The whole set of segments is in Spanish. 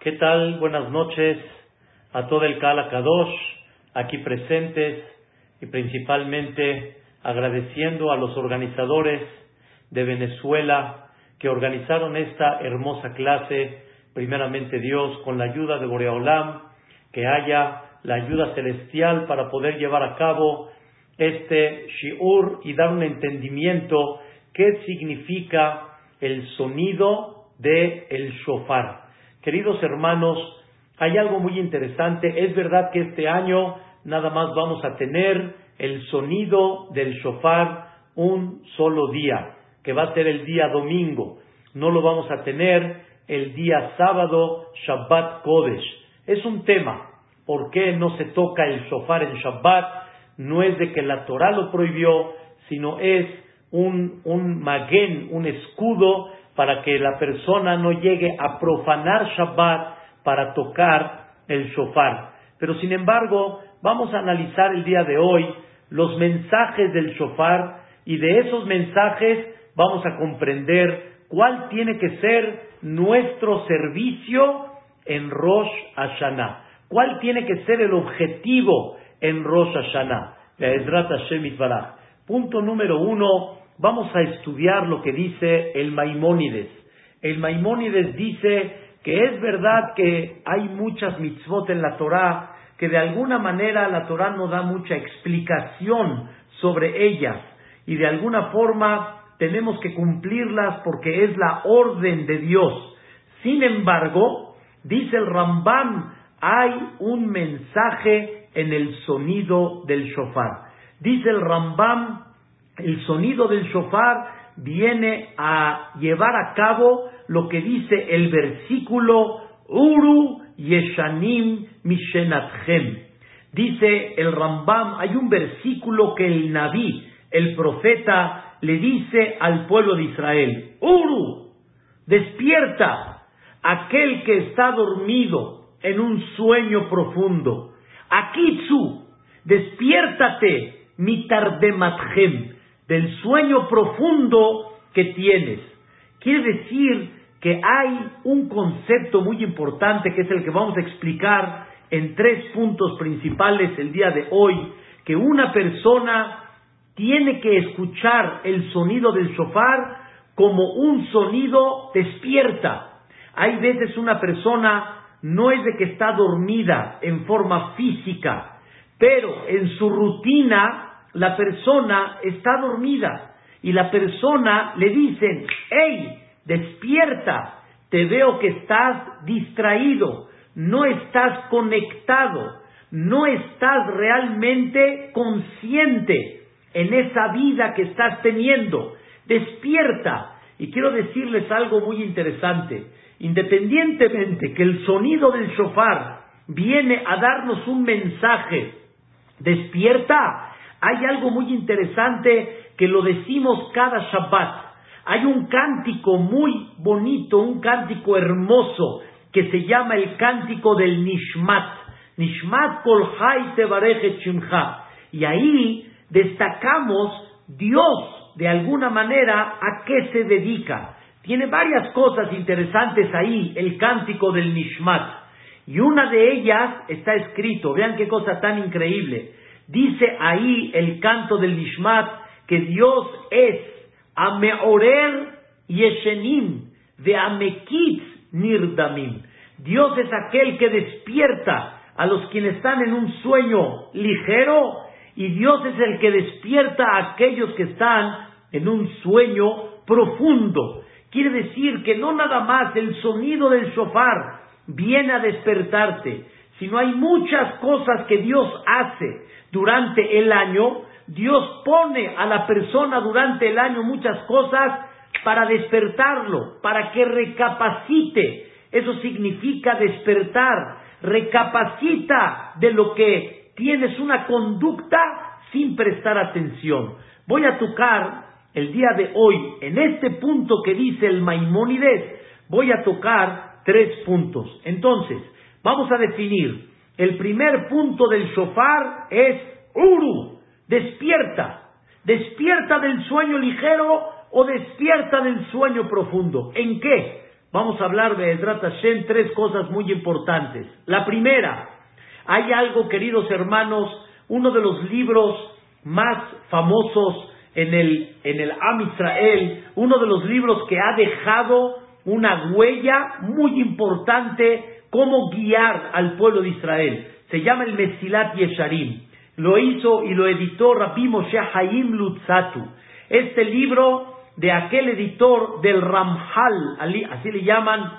¿Qué tal? Buenas noches a todo el Kala Kadosh aquí presentes y principalmente agradeciendo a los organizadores de Venezuela que organizaron esta hermosa clase, primeramente Dios, con la ayuda de Boreolam, que haya la ayuda celestial para poder llevar a cabo este shiur y dar un entendimiento qué significa el sonido del el shofar. Queridos hermanos, hay algo muy interesante. Es verdad que este año nada más vamos a tener el sonido del shofar un solo día, que va a ser el día domingo. No lo vamos a tener el día sábado, Shabbat Kodesh. Es un tema. ¿Por qué no se toca el shofar en Shabbat? No es de que la Torah lo prohibió, sino es un, un magén, un escudo para que la persona no llegue a profanar Shabbat para tocar el shofar. Pero sin embargo, vamos a analizar el día de hoy los mensajes del shofar y de esos mensajes vamos a comprender cuál tiene que ser nuestro servicio en Rosh Hashanah. ¿Cuál tiene que ser el objetivo en Rosh Hashanah? Punto número uno, vamos a estudiar lo que dice el Maimónides. El Maimónides dice que es verdad que hay muchas mitzvot en la Torah, que de alguna manera la Torah no da mucha explicación sobre ellas y de alguna forma tenemos que cumplirlas porque es la orden de Dios. Sin embargo, dice el Rambam, hay un mensaje en el sonido del shofar. Dice el Rambam, el sonido del shofar viene a llevar a cabo lo que dice el versículo Uru Yeshanim Mishenatchem. Dice el Rambam, hay un versículo que el Naví, el profeta, le dice al pueblo de Israel, Uru, despierta aquel que está dormido en un sueño profundo. Akitsu, despiértate, mitardematchem, del sueño profundo que tienes. Quiere decir que hay un concepto muy importante que es el que vamos a explicar en tres puntos principales el día de hoy, que una persona tiene que escuchar el sonido del shofar como un sonido despierta. Hay veces una persona no es de que está dormida en forma física, pero en su rutina la persona está dormida y la persona le dicen, hey, despierta, te veo que estás distraído, no estás conectado, no estás realmente consciente en esa vida que estás teniendo, despierta. Y quiero decirles algo muy interesante, independientemente que el sonido del shofar viene a darnos un mensaje, despierta, hay algo muy interesante que lo decimos cada Shabbat. Hay un cántico muy bonito, un cántico hermoso que se llama el cántico del Nishmat. Nishmat kol shimcha. Y ahí destacamos Dios, de alguna manera, a qué se dedica. Tiene varias cosas interesantes ahí, el cántico del Nishmat. Y una de ellas está escrito, vean qué cosa tan increíble. Dice ahí el canto del Nishmat que Dios es Ameorer Yeshenim de Amekitz Nirdamim. Dios es aquel que despierta a los quienes están en un sueño ligero y Dios es el que despierta a aquellos que están en un sueño profundo. Quiere decir que no nada más el sonido del shofar viene a despertarte, sino hay muchas cosas que Dios hace durante el año, Dios pone a la persona durante el año muchas cosas para despertarlo, para que recapacite. Eso significa despertar, recapacita de lo que tienes una conducta sin prestar atención. Voy a tocar el día de hoy, en este punto que dice el Maimónides, voy a tocar tres puntos. Entonces, vamos a definir el primer punto del shofar es Uru, despierta. Despierta del sueño ligero o despierta del sueño profundo. ¿En qué? vamos a hablar de Edrat Hashem tres cosas muy importantes. La primera, hay algo, queridos hermanos, uno de los libros más famosos en el, en el Am Israel, uno de los libros que ha dejado una huella muy importante cómo guiar al pueblo de Israel. Se llama el Mesilat Yesharim. Lo hizo y lo editó Rabbi Moshe Haim Lutzatu. Este libro de aquel editor del Ramhal, así le llaman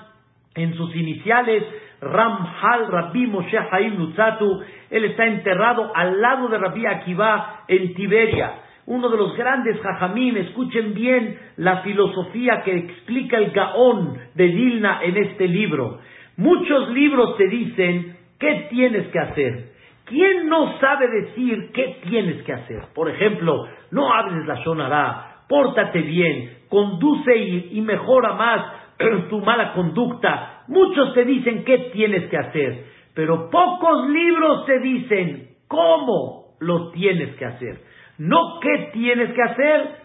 en sus iniciales, Ramhal Rabbi Moshe Haim Lutzatu. Él está enterrado al lado de Rabbi Akiva en Tiberia uno de los grandes jajamín, escuchen bien la filosofía que explica el Gaón de Dilna en este libro. Muchos libros te dicen qué tienes que hacer. ¿Quién no sabe decir qué tienes que hacer? Por ejemplo, no hables la sonará, pórtate bien, conduce y, y mejora más tu mala conducta. Muchos te dicen qué tienes que hacer, pero pocos libros te dicen cómo lo tienes que hacer. No qué tienes que hacer,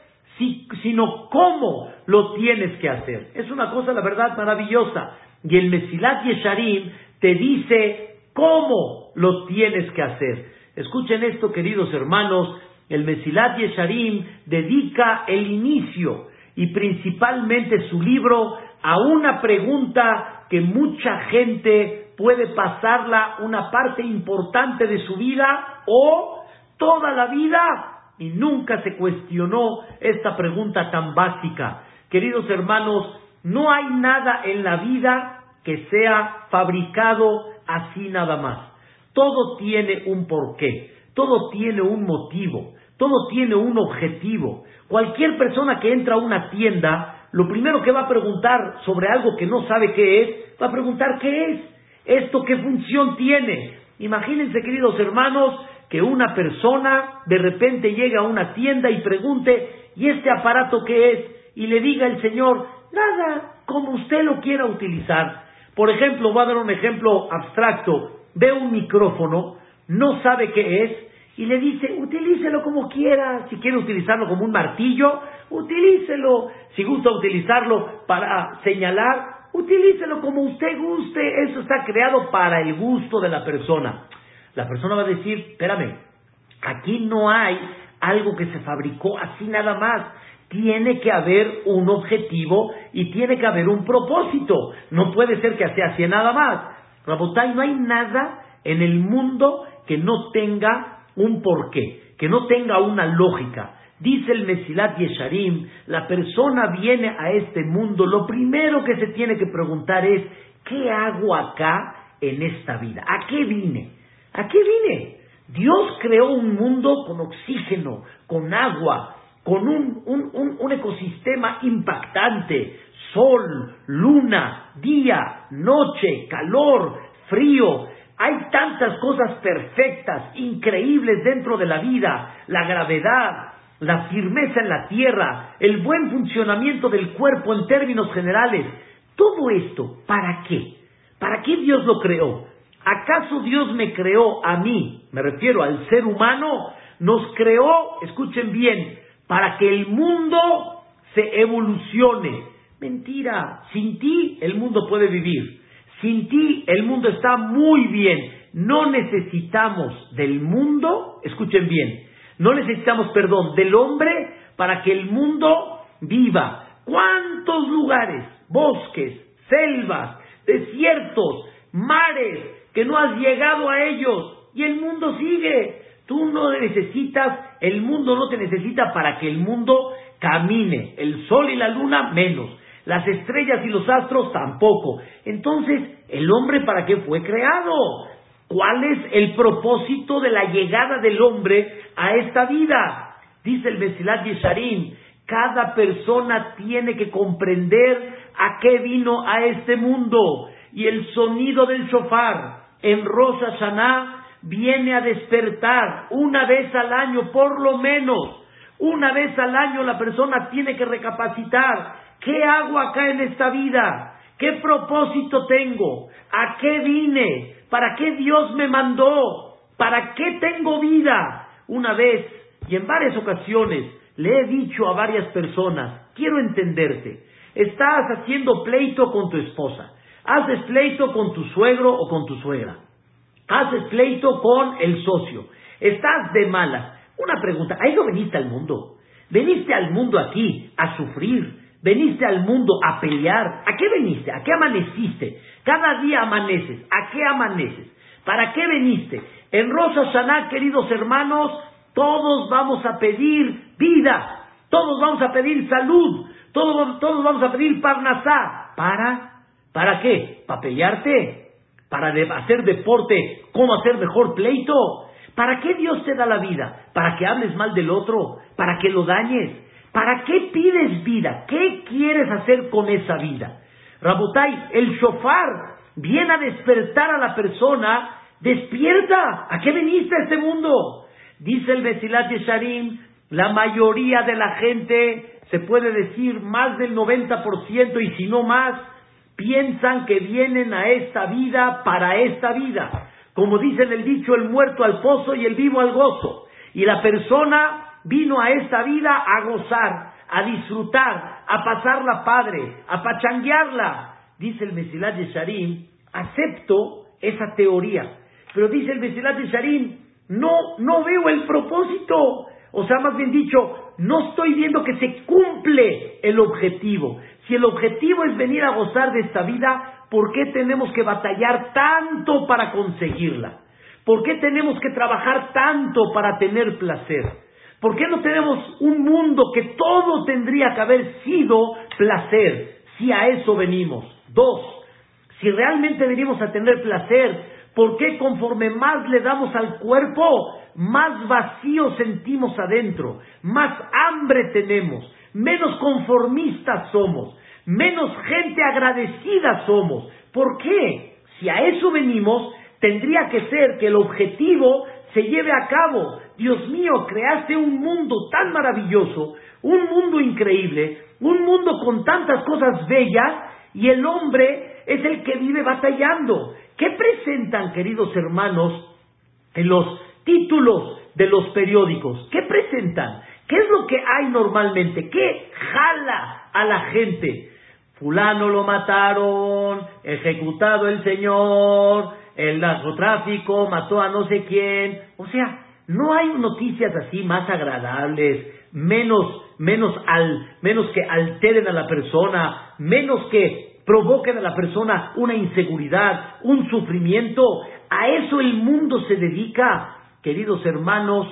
sino cómo lo tienes que hacer. Es una cosa, la verdad, maravillosa. Y el Mesilat Yesharim te dice cómo lo tienes que hacer. Escuchen esto, queridos hermanos. El Mesilat Yesharim dedica el inicio y principalmente su libro a una pregunta que mucha gente puede pasarla una parte importante de su vida o toda la vida y nunca se cuestionó esta pregunta tan básica. Queridos hermanos, no hay nada en la vida que sea fabricado así nada más. Todo tiene un porqué, todo tiene un motivo, todo tiene un objetivo. Cualquier persona que entra a una tienda, lo primero que va a preguntar sobre algo que no sabe qué es, va a preguntar qué es, esto qué función tiene. Imagínense, queridos hermanos, que una persona de repente llega a una tienda y pregunte, ¿y este aparato qué es? Y le diga el Señor, nada, como usted lo quiera utilizar. Por ejemplo, voy a dar un ejemplo abstracto. Ve un micrófono, no sabe qué es, y le dice, utilícelo como quiera. Si quiere utilizarlo como un martillo, utilícelo. Si gusta utilizarlo para señalar, utilícelo como usted guste. Eso está creado para el gusto de la persona la persona va a decir, espérame, aquí no hay algo que se fabricó así nada más. Tiene que haber un objetivo y tiene que haber un propósito. No puede ser que sea así nada más. Rabotay, no hay nada en el mundo que no tenga un porqué, que no tenga una lógica. Dice el Mesilat Yesharim, la persona viene a este mundo, lo primero que se tiene que preguntar es, ¿qué hago acá en esta vida? ¿A qué vine? ¿A qué vine? Dios creó un mundo con oxígeno, con agua, con un, un, ecosistema impactante, sol, luna, día, noche, calor, frío. Hay tantas cosas perfectas, increíbles dentro de la vida, la gravedad, la firmeza en la tierra, el buen funcionamiento del cuerpo en términos generales. Todo esto, ¿para qué? ¿Para qué Dios lo creó? ¿Acaso Dios me creó a mí, me refiero al ser humano, nos creó, escuchen bien, para que el mundo se evolucione? Mentira, sin ti el mundo puede vivir, sin ti el mundo está muy bien, no necesitamos del mundo, escuchen bien, no necesitamos, perdón, del hombre para que el mundo viva. ¿Cuántos lugares, bosques, selvas, desiertos, mares, que no has llegado a ellos y el mundo sigue. Tú no necesitas, el mundo no te necesita para que el mundo camine. El sol y la luna menos. Las estrellas y los astros tampoco. Entonces, ¿el hombre para qué fue creado? ¿Cuál es el propósito de la llegada del hombre a esta vida? Dice el Mesilat Yesharim, cada persona tiene que comprender a qué vino a este mundo. Y el sonido del shofar, en Rosa Hashanah viene a despertar una vez al año, por lo menos. Una vez al año la persona tiene que recapacitar. ¿Qué hago acá en esta vida? ¿Qué propósito tengo? ¿A qué vine? ¿Para qué Dios me mandó? ¿Para qué tengo vida? Una vez y en varias ocasiones le he dicho a varias personas, quiero entenderte. Estás haciendo pleito con tu esposa. Haces pleito con tu suegro o con tu suegra. Haces pleito con el socio. Estás de mala. Una pregunta, ¿a eso veniste al mundo? ¿Veniste al mundo aquí a sufrir? ¿Veniste al mundo a pelear? ¿A qué veniste? ¿A qué amaneciste? Cada día amaneces. ¿A qué amaneces? ¿Para qué veniste? En Rosa Saná, queridos hermanos, todos vamos a pedir vida. Todos vamos a pedir salud. Todos, todos vamos a pedir parnasá. ¿Para? ¿Para qué? ¿Para pelearte? ¿Para hacer deporte? ¿Cómo hacer mejor pleito? ¿Para qué Dios te da la vida? ¿Para que hables mal del otro? ¿Para que lo dañes? ¿Para qué pides vida? ¿Qué quieres hacer con esa vida? Rabotai, el shofar viene a despertar a la persona. Despierta. ¿A qué viniste a este mundo? Dice el Besilat Yesharim, la mayoría de la gente, se puede decir más del 90% y si no más, piensan que vienen a esta vida para esta vida. Como dice el dicho, el muerto al pozo y el vivo al gozo. Y la persona vino a esta vida a gozar, a disfrutar, a pasarla padre, a pachanguearla. Dice el Mesilat Yesharim, acepto esa teoría. Pero dice el Mesilat Yesharim, no, no veo el propósito. O sea, más bien dicho, no estoy viendo que se cumple el objetivo. Si el objetivo es venir a gozar de esta vida, ¿por qué tenemos que batallar tanto para conseguirla? ¿Por qué tenemos que trabajar tanto para tener placer? ¿Por qué no tenemos un mundo que todo tendría que haber sido placer si a eso venimos? Dos, si realmente venimos a tener placer, ¿por qué conforme más le damos al cuerpo, más vacío sentimos adentro, más hambre tenemos, menos conformistas somos, menos gente agradecida somos. ¿Por qué? Si a eso venimos, tendría que ser que el objetivo se lleve a cabo. Dios mío, creaste un mundo tan maravilloso, un mundo increíble, un mundo con tantas cosas bellas, y el hombre es el que vive batallando. ¿Qué presentan, queridos hermanos, en los títulos de los periódicos. ¿Qué presentan? ¿Qué es lo que hay normalmente? ¿Qué jala a la gente? Fulano lo mataron, ejecutado el señor, el narcotráfico mató a no sé quién. O sea, no hay noticias así más agradables, menos, al, menos que alteren a la persona, menos que provoquen a la persona una inseguridad, un sufrimiento. A eso el mundo se dedica queridos hermanos,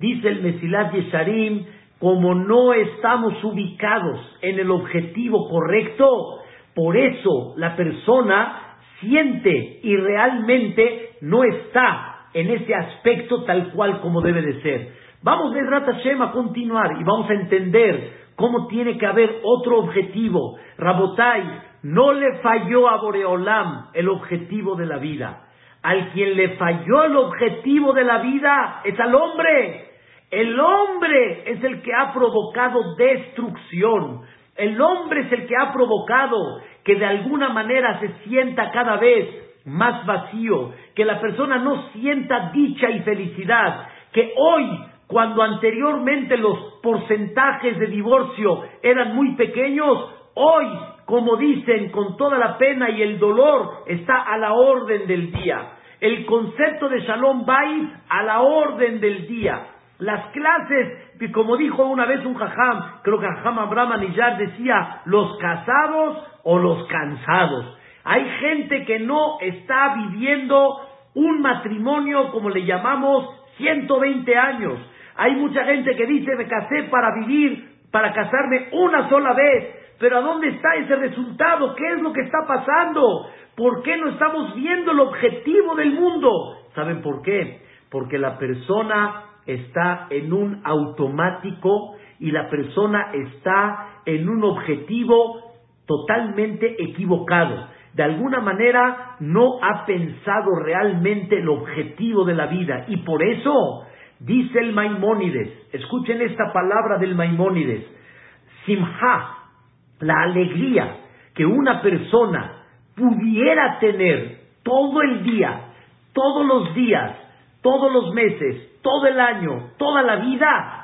dice el Mesilat Yesharim, como no estamos ubicados en el objetivo correcto, por eso la persona siente y realmente no está en ese aspecto tal cual como debe de ser. Vamos de Rata Hashem a continuar y vamos a entender cómo tiene que haber otro objetivo. Rabotai, no le falló a Boreolam el objetivo de la vida. Al quien le falló el objetivo de la vida es al hombre. El hombre es el que ha provocado destrucción. El hombre es el que ha provocado que de alguna manera se sienta cada vez más vacío, que la persona no sienta dicha y felicidad, que hoy, cuando anteriormente los porcentajes de divorcio eran muy pequeños, hoy como dicen, con toda la pena y el dolor, está a la orden del día. El concepto de Shalom Bait a la orden del día. Las clases, como dijo una vez un jajam, creo que jajam Abraham Anillar decía, los casados o los cansados. Hay gente que no está viviendo un matrimonio, como le llamamos, 120 años. Hay mucha gente que dice, me casé para vivir, para casarme una sola vez. Pero ¿a dónde está ese resultado? ¿Qué es lo que está pasando? ¿Por qué no estamos viendo el objetivo del mundo? ¿Saben por qué? Porque la persona está en un automático y la persona está en un objetivo totalmente equivocado. De alguna manera no ha pensado realmente el objetivo de la vida y por eso dice el Maimónides, escuchen esta palabra del Maimónides, Simha, la alegría que una persona pudiera tener todo el día, todos los días, todos los meses, todo el año, toda la vida,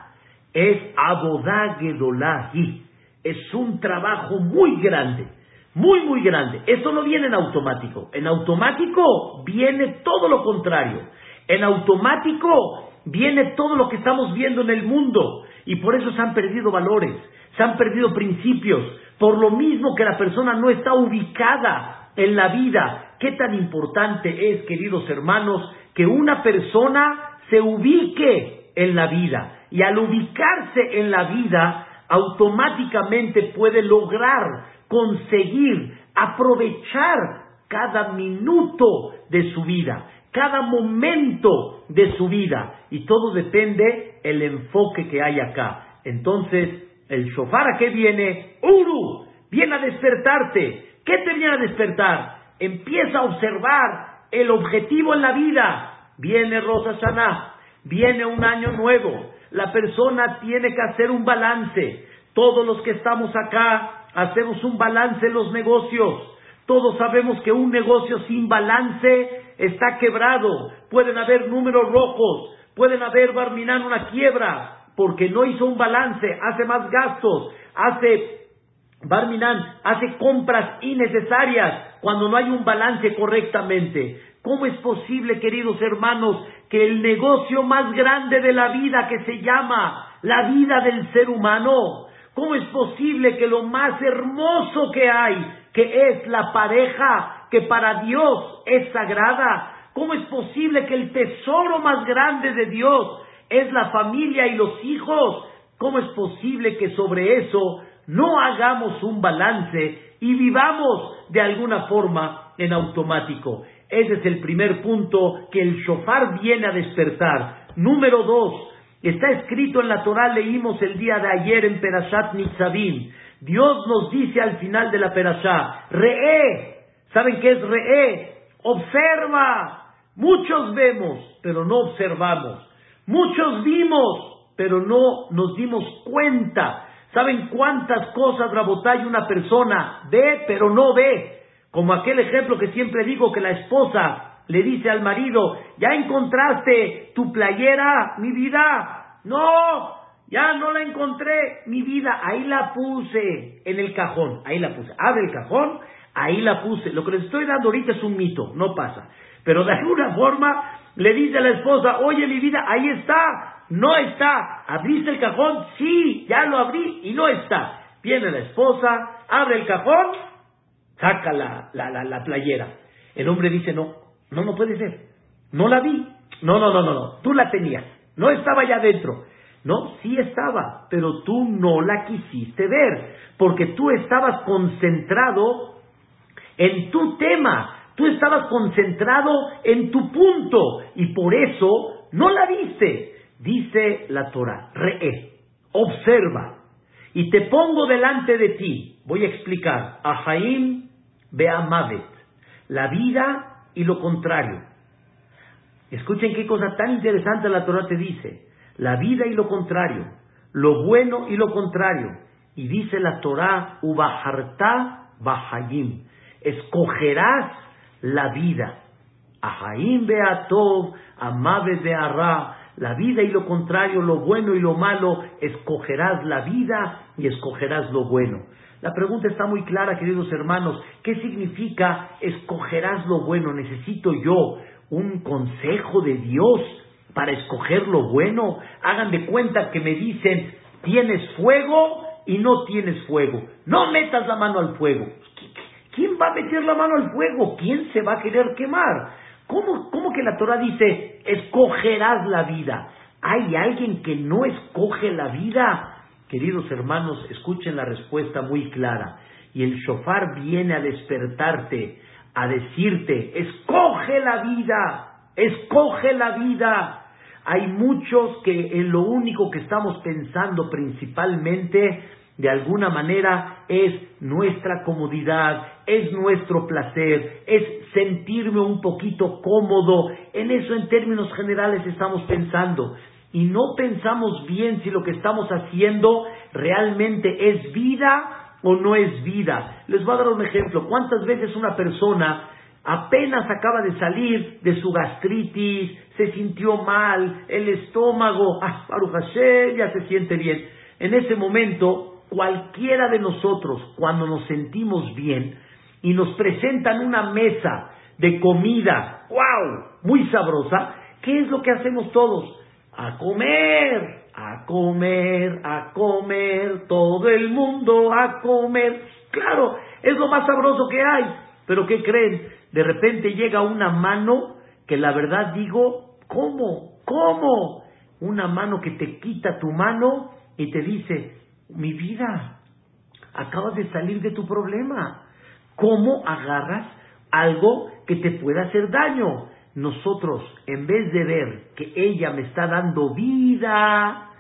es Abodagedolahi, es un trabajo muy grande, muy, muy grande. Esto no viene en automático. En automático viene todo lo contrario. En automático viene todo lo que estamos viendo en el mundo. Y por eso se han perdido valores, se han perdido principios. Por lo mismo que la persona no está ubicada en la vida. ¿Qué tan importante es, queridos hermanos, que una persona se ubique en la vida? Y al ubicarse en la vida, automáticamente puede lograr conseguir aprovechar cada minuto de su vida, cada momento de su vida. Y todo depende el enfoque que hay acá. Entonces, el shofar a qué viene? Uru, viene a despertarte. ¿Qué te viene a despertar? Empieza a observar el objetivo en la vida. Viene Rosa Sana, viene un año nuevo. La persona tiene que hacer un balance. Todos los que estamos acá hacemos un balance en los negocios. Todos sabemos que un negocio sin balance está quebrado. Pueden haber números rojos, pueden haber Barminán una quiebra, porque no hizo un balance, hace más gastos, hace Barminan hace compras innecesarias cuando no hay un balance correctamente. ¿Cómo es posible, queridos hermanos, que el negocio más grande de la vida que se llama la vida del ser humano, ¿Cómo es posible que lo más hermoso que hay, que es la pareja, que para Dios es sagrada, cómo es posible que el tesoro más grande de Dios es la familia y los hijos? ¿Cómo es posible que sobre eso no hagamos un balance y vivamos de alguna forma en automático? Ese es el primer punto que el shofar viene a despertar. Número dos, Está escrito en la Torah, leímos el día de ayer en Perashat Nitzavim. Dios nos dice al final de la Perashá, Re'e, ¿saben qué es Re'e? Observa. Muchos vemos, pero no observamos. Muchos vimos, pero no nos dimos cuenta. ¿Saben cuántas cosas, Rabotay, una persona ve, pero no ve? Como aquel ejemplo que siempre digo que la esposa le dice al marido, ¿ya encontraste tu playera, mi vida? No, ya no la encontré, mi vida, ahí la puse en el cajón, ahí la puse. Abre el cajón, ahí la puse. Lo que les estoy dando ahorita es un mito, no pasa. Pero de alguna forma le dice a la esposa, oye mi vida, ahí está, no está. ¿Abriste el cajón? Sí, ya lo abrí y no está. Viene la esposa, abre el cajón, saca la, la, la, la playera. El hombre dice, no, no, no puede ser. No la vi. No, no, no, no, no. Tú la tenías. No estaba allá adentro. No, sí estaba, pero tú no la quisiste ver, porque tú estabas concentrado en tu tema, tú estabas concentrado en tu punto, y por eso no la viste. Dice la Torah, re, observa, y te pongo delante de ti, voy a explicar, Ahaim Beamavet, la vida y lo contrario. Escuchen qué cosa tan interesante la Torah te dice. La vida y lo contrario. Lo bueno y lo contrario. Y dice la Torah, Ubaharta Bahayim. Escogerás la vida. Ahaim Beatov, Amabe Bearra. La vida y lo contrario, lo bueno y lo malo. Escogerás la vida y escogerás lo bueno. La pregunta está muy clara, queridos hermanos. ¿Qué significa escogerás lo bueno? ¿Necesito yo un consejo de Dios para escoger lo bueno? Hagan de cuenta que me dicen, tienes fuego y no tienes fuego. No metas la mano al fuego. ¿Quién va a meter la mano al fuego? ¿Quién se va a querer quemar? ¿Cómo, cómo que la Torah dice, escogerás la vida? ¿Hay alguien que no escoge la vida? Queridos hermanos, escuchen la respuesta muy clara. Y el shofar viene a despertarte, a decirte, escoge la vida, escoge la vida. Hay muchos que en lo único que estamos pensando principalmente, de alguna manera, es nuestra comodidad, es nuestro placer, es sentirme un poquito cómodo. En eso en términos generales estamos pensando y no pensamos bien si lo que estamos haciendo realmente es vida o no es vida. Les voy a dar un ejemplo. ¿Cuántas veces una persona apenas acaba de salir de su gastritis, se sintió mal, el estómago, ah, Hashem, ya se siente bien? En ese momento cualquiera de nosotros, cuando nos sentimos bien y nos presentan una mesa de comida, wow, muy sabrosa, ¿qué es lo que hacemos todos? A comer, a comer, a comer, todo el mundo a comer. Claro, es lo más sabroso que hay. Pero ¿qué creen? De repente llega una mano que la verdad digo, ¿cómo? ¿Cómo? Una mano que te quita tu mano y te dice, mi vida, acabas de salir de tu problema. ¿Cómo agarras algo que te pueda hacer daño? Nosotros, en vez de ver que ella me está dando vida,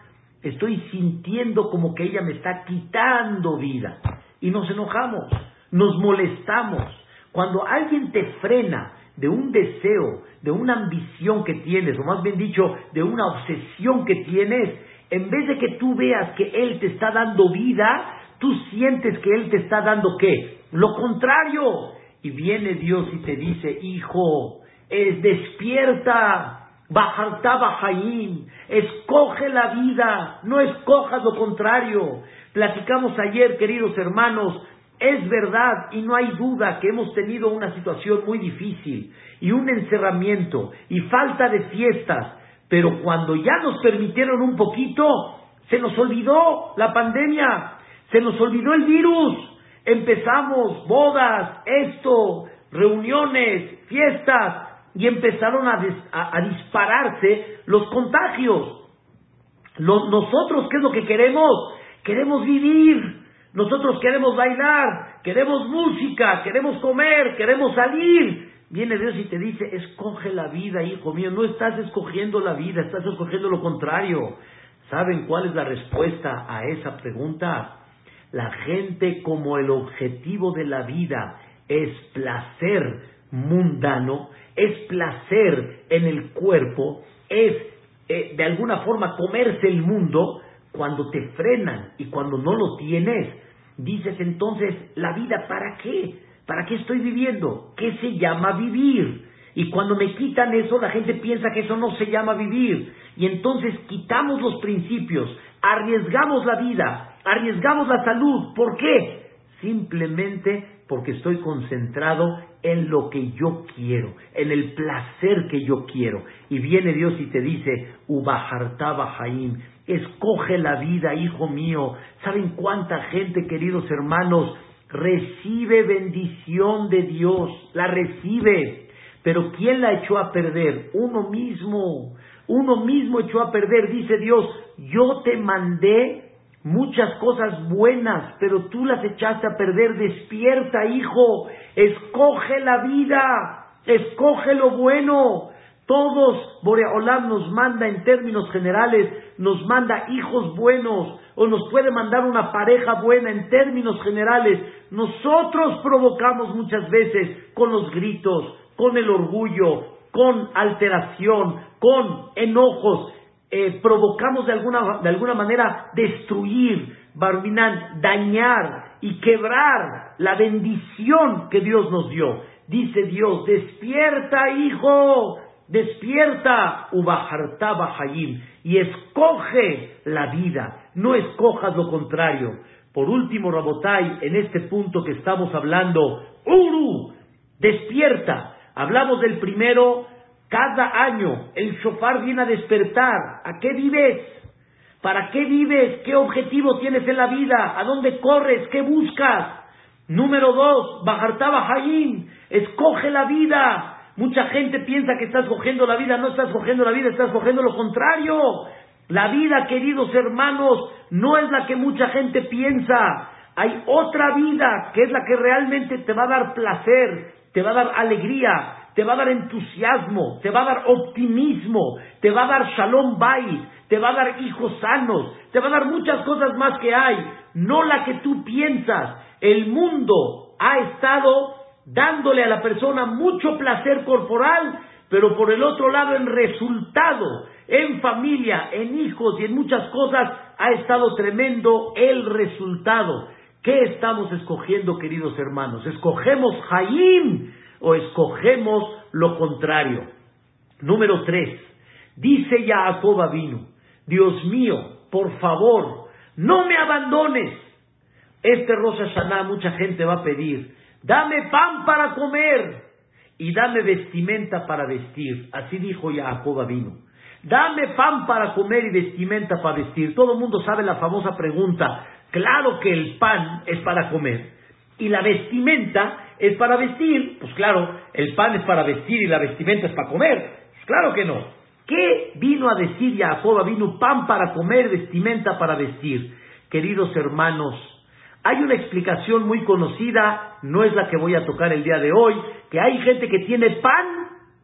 estoy sintiendo como que ella me está quitando vida. Y nos enojamos, nos molestamos. Cuando alguien te frena de un deseo, de una ambición que tienes, o más bien dicho, de una obsesión que tienes, en vez de que tú veas que Él te está dando vida, tú sientes que Él te está dando qué? Lo contrario. Y viene Dios y te dice, hijo, es despierta, Bajarta Bajaim, escoge la vida, no escojas lo contrario. Platicamos ayer, queridos hermanos, es verdad y no hay duda que hemos tenido una situación muy difícil y un encerramiento y falta de fiestas, pero cuando ya nos permitieron un poquito, se nos olvidó la pandemia, se nos olvidó el virus, empezamos bodas, esto, reuniones, fiestas, y empezaron a, dispararse los contagios. nosotros, ¿qué es lo que queremos? Queremos vivir, nosotros queremos bailar, queremos música, queremos comer, queremos salir. Viene Dios y te dice, escoge la vida, hijo mío, no estás escogiendo la vida, estás escogiendo lo contrario. ¿Saben cuál es la respuesta a esa pregunta? La gente como el objetivo de la vida es placer mundano, es placer en el cuerpo, es eh, de alguna forma comerse el mundo, cuando te frenan y cuando no lo tienes, dices entonces, ¿la vida para qué? ¿Para qué estoy viviendo? ¿Qué se llama vivir? Y cuando me quitan eso, la gente piensa que eso no se llama vivir. Y entonces quitamos los principios, arriesgamos la vida, arriesgamos la salud. ¿Por qué? Simplemente porque estoy concentrado en lo que yo quiero, en el placer que yo quiero. Y viene Dios y te dice, Ubahartaba Jaim, escoge la vida, hijo mío. ¿Saben cuánta gente, queridos hermanos, recibe bendición de Dios? La recibe. Pero ¿quién la echó a perder? Uno mismo. Uno mismo echó a perder. Dice Dios, yo te mandé muchas cosas buenas, pero tú las echaste a perder. Despierta, hijo, escoge la vida, escoge lo bueno. Todos, Boreolam nos manda en términos generales, nos manda hijos buenos, o nos puede mandar una pareja buena en términos generales. Nosotros provocamos muchas veces con los gritos, con el orgullo, con alteración, con enojos, eh, provocamos de alguna, de alguna manera destruir, barminan, dañar y quebrar la bendición que Dios nos dio. Dice Dios, despierta hijo, despierta, Ubaharta Bahayim, y escoge la vida, no escojas lo contrario. Por último, Rabotai, en este punto que estamos hablando, Uru, despierta. Hablamos del primero, cada año el shofar viene a despertar. ¿A qué vives? ¿Para qué vives? ¿Qué objetivo tienes en la vida? ¿A dónde corres? ¿Qué buscas? Número dos, Bajartá Bajayin, escoge la vida. Mucha gente piensa que estás cogiendo la vida, no estás cogiendo la vida, estás cogiendo lo contrario. La vida, queridos hermanos, no es la que mucha gente piensa. Hay otra vida que es la que realmente te va a dar placer, te va a dar alegría, te va a dar entusiasmo, te va a dar optimismo, te va a dar shalom bay, te va a dar hijos sanos, te va a dar muchas cosas más que hay, no la que tú piensas. El mundo ha estado dándole a la persona mucho placer corporal, pero por el otro lado en resultado, en familia, en hijos y en muchas cosas, ha estado tremendo el resultado. ¿Qué estamos escogiendo, queridos hermanos? Escogemos Jaim o escogemos lo contrario. Número tres, dice Jacob vino, Dios mío, por favor, no me abandones este Rosh Hashanah mucha gente va a pedir, dame pan para comer y dame vestimenta para vestir. Así dijo Jacob vino. Dame pan para comer y vestimenta para vestir. Todo el mundo sabe la famosa pregunta. Claro que el pan es para comer y la vestimenta es para vestir. Pues claro, el pan es para vestir y la vestimenta es para comer. Pues claro que no. ¿Qué vino a decir Jacob? Vino pan para comer, vestimenta para vestir. Queridos hermanos, hay una explicación muy conocida, no es la que voy a tocar el día de hoy, que hay gente que tiene pan,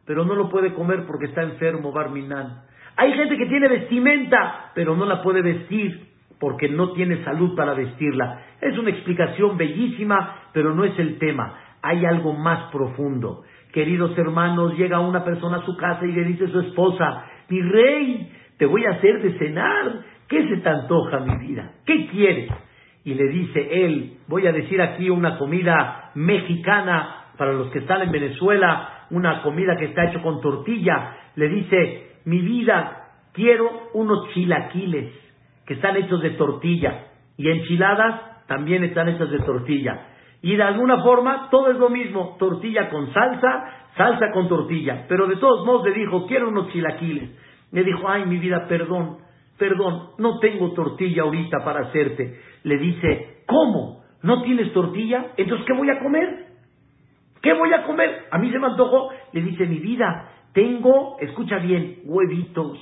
pero no lo puede comer porque está enfermo, Barminan. Hay gente que tiene vestimenta, pero no la puede vestir porque no tiene salud para vestirla. Es una explicación bellísima, pero no es el tema. Hay algo más profundo. Queridos hermanos, llega una persona a su casa y le dice a su esposa, mi rey, te voy a hacer de cenar. ¿Qué se te antoja, mi vida? ¿Qué quieres? y le dice él, voy a decir aquí una comida mexicana para los que están en Venezuela, una comida que está hecha con tortilla, le dice, mi vida, quiero unos chilaquiles que están hechos de tortilla y enchiladas también están hechas de tortilla. Y de alguna forma todo es lo mismo, tortilla con salsa, salsa con tortilla. Pero de todos modos le dijo, quiero unos chilaquiles. Le dijo, ay mi vida, perdón, perdón, no tengo tortilla ahorita para hacerte. Le dice, ¿cómo? ¿No tienes tortilla? Entonces, ¿qué voy a comer? ¿Qué voy a comer? A mí se me antojó. Le dice, mi vida, tengo, escucha bien, huevitos,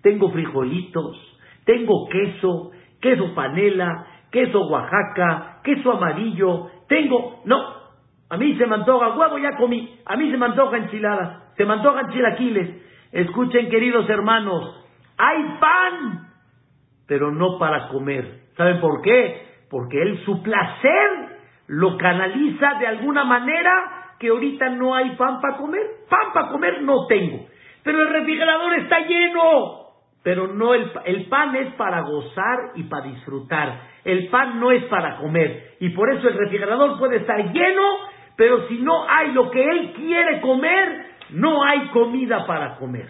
tengo frijolitos, tengo queso, queso panela, queso Oaxaca, queso amarillo, tengo, no, a mí se me antoja, huevo ya comí, a mí se me antoja enchilada, se me antojan chilaquiles. Escuchen, queridos hermanos, hay pan, pero no para comer. ¿Saben por qué? Porque él su placer lo canaliza de alguna manera que ahorita no hay pan para comer. Pan para comer no tengo. Pero el refrigerador está lleno. Pero no el, el pan es para gozar y para disfrutar. El pan no es para comer. Y por eso el refrigerador puede estar lleno, pero si no hay lo que él quiere comer, no hay comida para comer.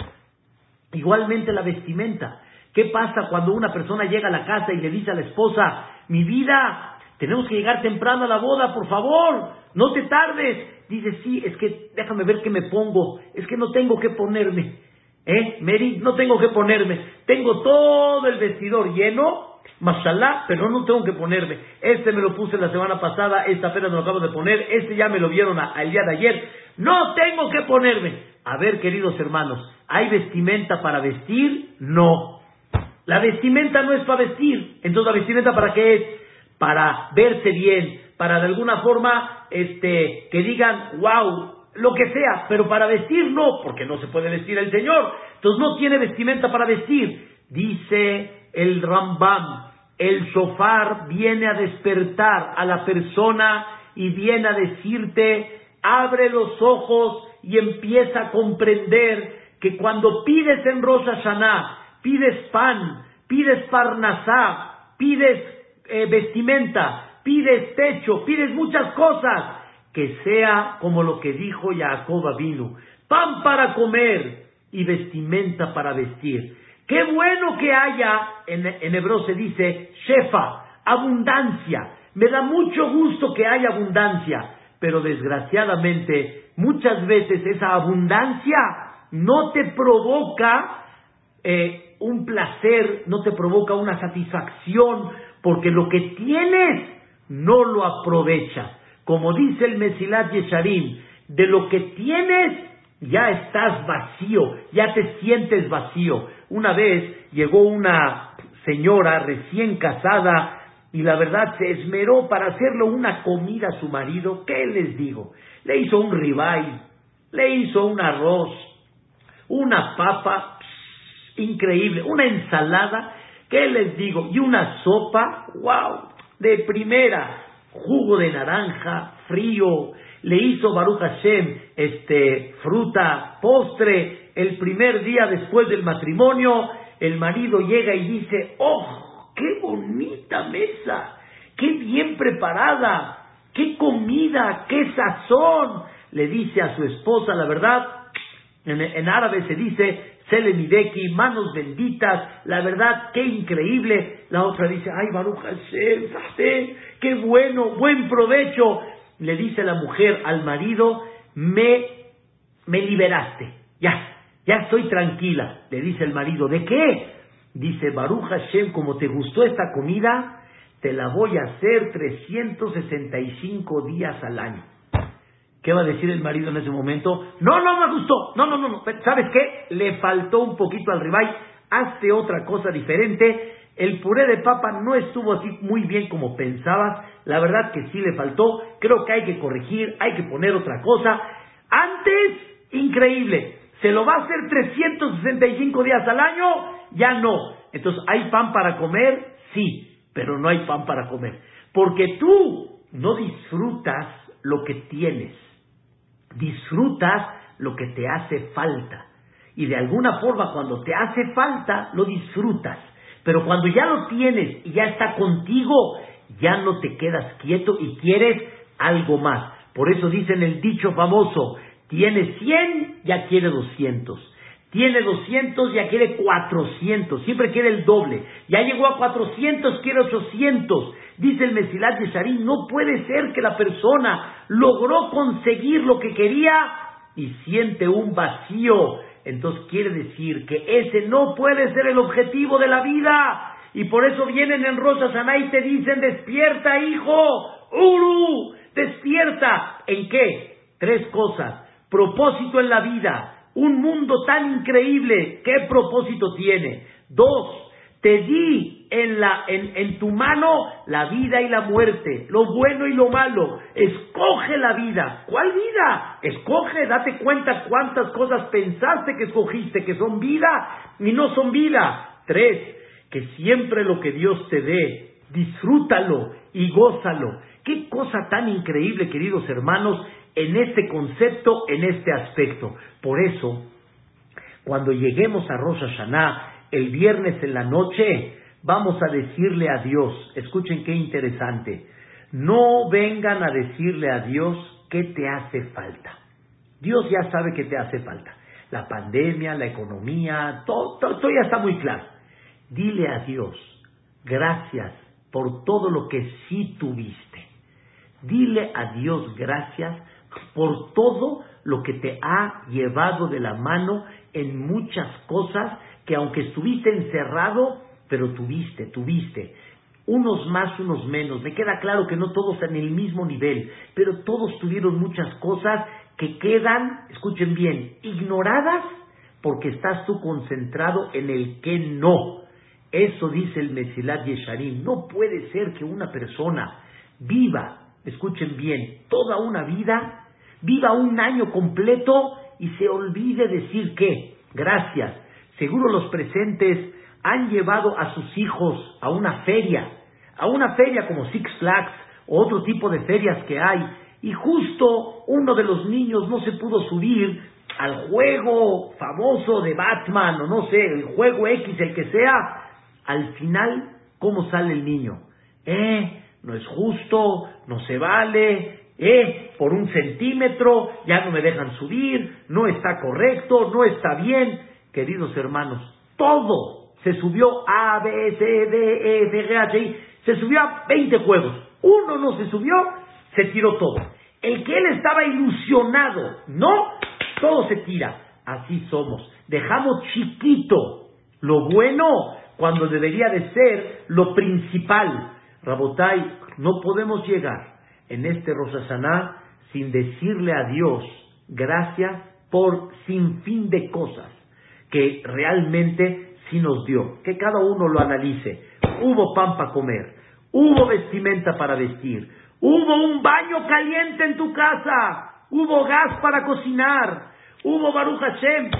Igualmente la vestimenta. ¿Qué pasa cuando una persona llega a la casa y le dice a la esposa, mi vida, tenemos que llegar temprano a la boda, por favor, no te tardes? Dice, sí, es que déjame ver qué me pongo, es que no tengo que ponerme. ¿Eh, Mary? No tengo que ponerme. Tengo todo el vestidor lleno, mashallah, pero no tengo que ponerme. Este me lo puse la semana pasada, esta apenas me lo acabo de poner, este ya me lo vieron al día de ayer. No tengo que ponerme. A ver, queridos hermanos, ¿hay vestimenta para vestir? No. La vestimenta no es para vestir. Entonces, ¿la vestimenta para qué es? Para verse bien, para de alguna forma este, que digan, wow, lo que sea, pero para vestir no, porque no se puede vestir el Señor. Entonces, no tiene vestimenta para vestir. Dice el Rambam, el sofar viene a despertar a la persona y viene a decirte, abre los ojos y empieza a comprender que cuando pides en Rosh Hashanah, pides pan, pides parnasá, pides eh, vestimenta, pides techo, pides muchas cosas, que sea como lo que dijo Jacob vino, pan para comer y vestimenta para vestir. Qué bueno que haya, en, en hebreo se dice, shefa, abundancia. Me da mucho gusto que haya abundancia, pero desgraciadamente muchas veces esa abundancia no te provoca eh, un placer, no te provoca una satisfacción, porque lo que tienes no lo aprovechas. Como dice el Mesilat Yesharim, de lo que tienes ya estás vacío, ya te sientes vacío. Una vez llegó una señora recién casada y la verdad se esmeró para hacerle una comida a su marido. ¿Qué les digo? Le hizo un ribeye, le hizo un arroz, una papa, increíble, una ensalada, ¿qué les digo? Y una sopa, wow, de primera, jugo de naranja, frío, le hizo Baruch Hashem, este, fruta, postre, el primer día después del matrimonio, el marido llega y dice, ¡oh, qué bonita mesa! ¡Qué bien preparada! ¡Qué comida! ¡Qué sazón! Le dice a su esposa, la verdad, en, árabe se dice, Selemideki, manos benditas, la verdad, qué increíble. La otra dice, ay, Baruch Hashem, qué bueno, buen provecho. Le dice la mujer al marido, me, me liberaste, ya, ya estoy tranquila. Le dice el marido, ¿de qué? Dice, Baruch Hashem, como te gustó esta comida, te la voy a hacer 365 días al año. ¿Qué va a decir el marido en ese momento? No, no me gustó. No, no, no, no. ¿Sabes qué? Le faltó un poquito al ribay. Hazte otra cosa diferente. El puré de papa no estuvo así muy bien como pensabas. La verdad que sí le faltó. Creo que hay que corregir, hay que poner otra cosa. Antes, increíble. ¿Se lo va a hacer 365 días al año? Ya no. Entonces, ¿hay pan para comer? Sí, pero no hay pan para comer. Porque tú no disfrutas lo que tienes disfrutas lo que te hace falta. Y de alguna forma cuando te hace falta, lo disfrutas. Pero cuando ya lo tienes y ya está contigo, ya no te quedas quieto y quieres algo más. Por eso dicen el dicho famoso, tiene 100, ya quiere 200. Tiene 200, ya quiere 400. Siempre quiere el doble. Ya llegó a 400, quiere 800. Dice el Mesilat Yesharim, no puede ser que la persona logró conseguir lo que quería y siente un vacío. Entonces quiere decir que ese no puede ser el objetivo de la vida. Y por eso vienen en Rosa Saná y te dicen, despierta hijo, Uru, despierta. ¿En qué? Tres cosas. Propósito en la vida. Un mundo tan increíble. ¿Qué propósito tiene? Dos, te di en, tu mano la vida y la muerte, lo bueno y lo malo. Escoge la vida. ¿Cuál vida? Escoge, date cuenta cuántas cosas pensaste que escogiste, que son vida y no son vida. Tres, que siempre lo que Dios te dé, disfrútalo y gózalo. Qué cosa tan increíble, queridos hermanos, en este concepto, en este aspecto. Por eso, cuando lleguemos a Rosh Hashanah, el viernes en la noche, vamos a decirle a Dios, escuchen qué interesante, no vengan a decirle a Dios qué te hace falta. Dios ya sabe qué te hace falta. La pandemia, la economía, todo, todo, todo ya está muy claro. Dile a Dios, gracias por todo lo que sí tuviste. Dile a Dios gracias por todo lo que te ha llevado de la mano en muchas cosas que aunque estuviste encerrado, pero tuviste, tuviste. Unos más, unos menos. Me queda claro que no todos en el mismo nivel, pero todos tuvieron muchas cosas que quedan, escuchen bien, ignoradas porque estás tú concentrado en el que no. Eso dice el Mesilat Yesharim. No puede ser que una persona viva, escuchen bien, toda una vida, viva un año completo y se olvide decir que, gracias, Seguro los presentes han llevado a sus hijos a una feria, a una feria como Six Flags o otro tipo de ferias que hay, y justo uno de los niños no se pudo subir al juego famoso de Batman o no sé, el juego X, el que sea, al final, ¿cómo sale el niño? Eh, no es justo, no se vale, eh, por un centímetro ya no me dejan subir, no está correcto, no está bien queridos hermanos, todo se subió A, B, C, D, E, F, G, H, I, se subió a 20 juegos. Uno no se subió, se tiró todo. El que él estaba ilusionado, no, todo se tira. Así somos. Dejamos chiquito lo bueno cuando debería de ser lo principal. Rabotai, no podemos llegar en este Rosasaná sin decirle a Dios gracias por sin fin de cosas que realmente sí nos dio. Que cada uno lo analice. Hubo pan para comer, hubo vestimenta para vestir, hubo un baño caliente en tu casa, hubo gas para cocinar, hubo Baruch Hashem,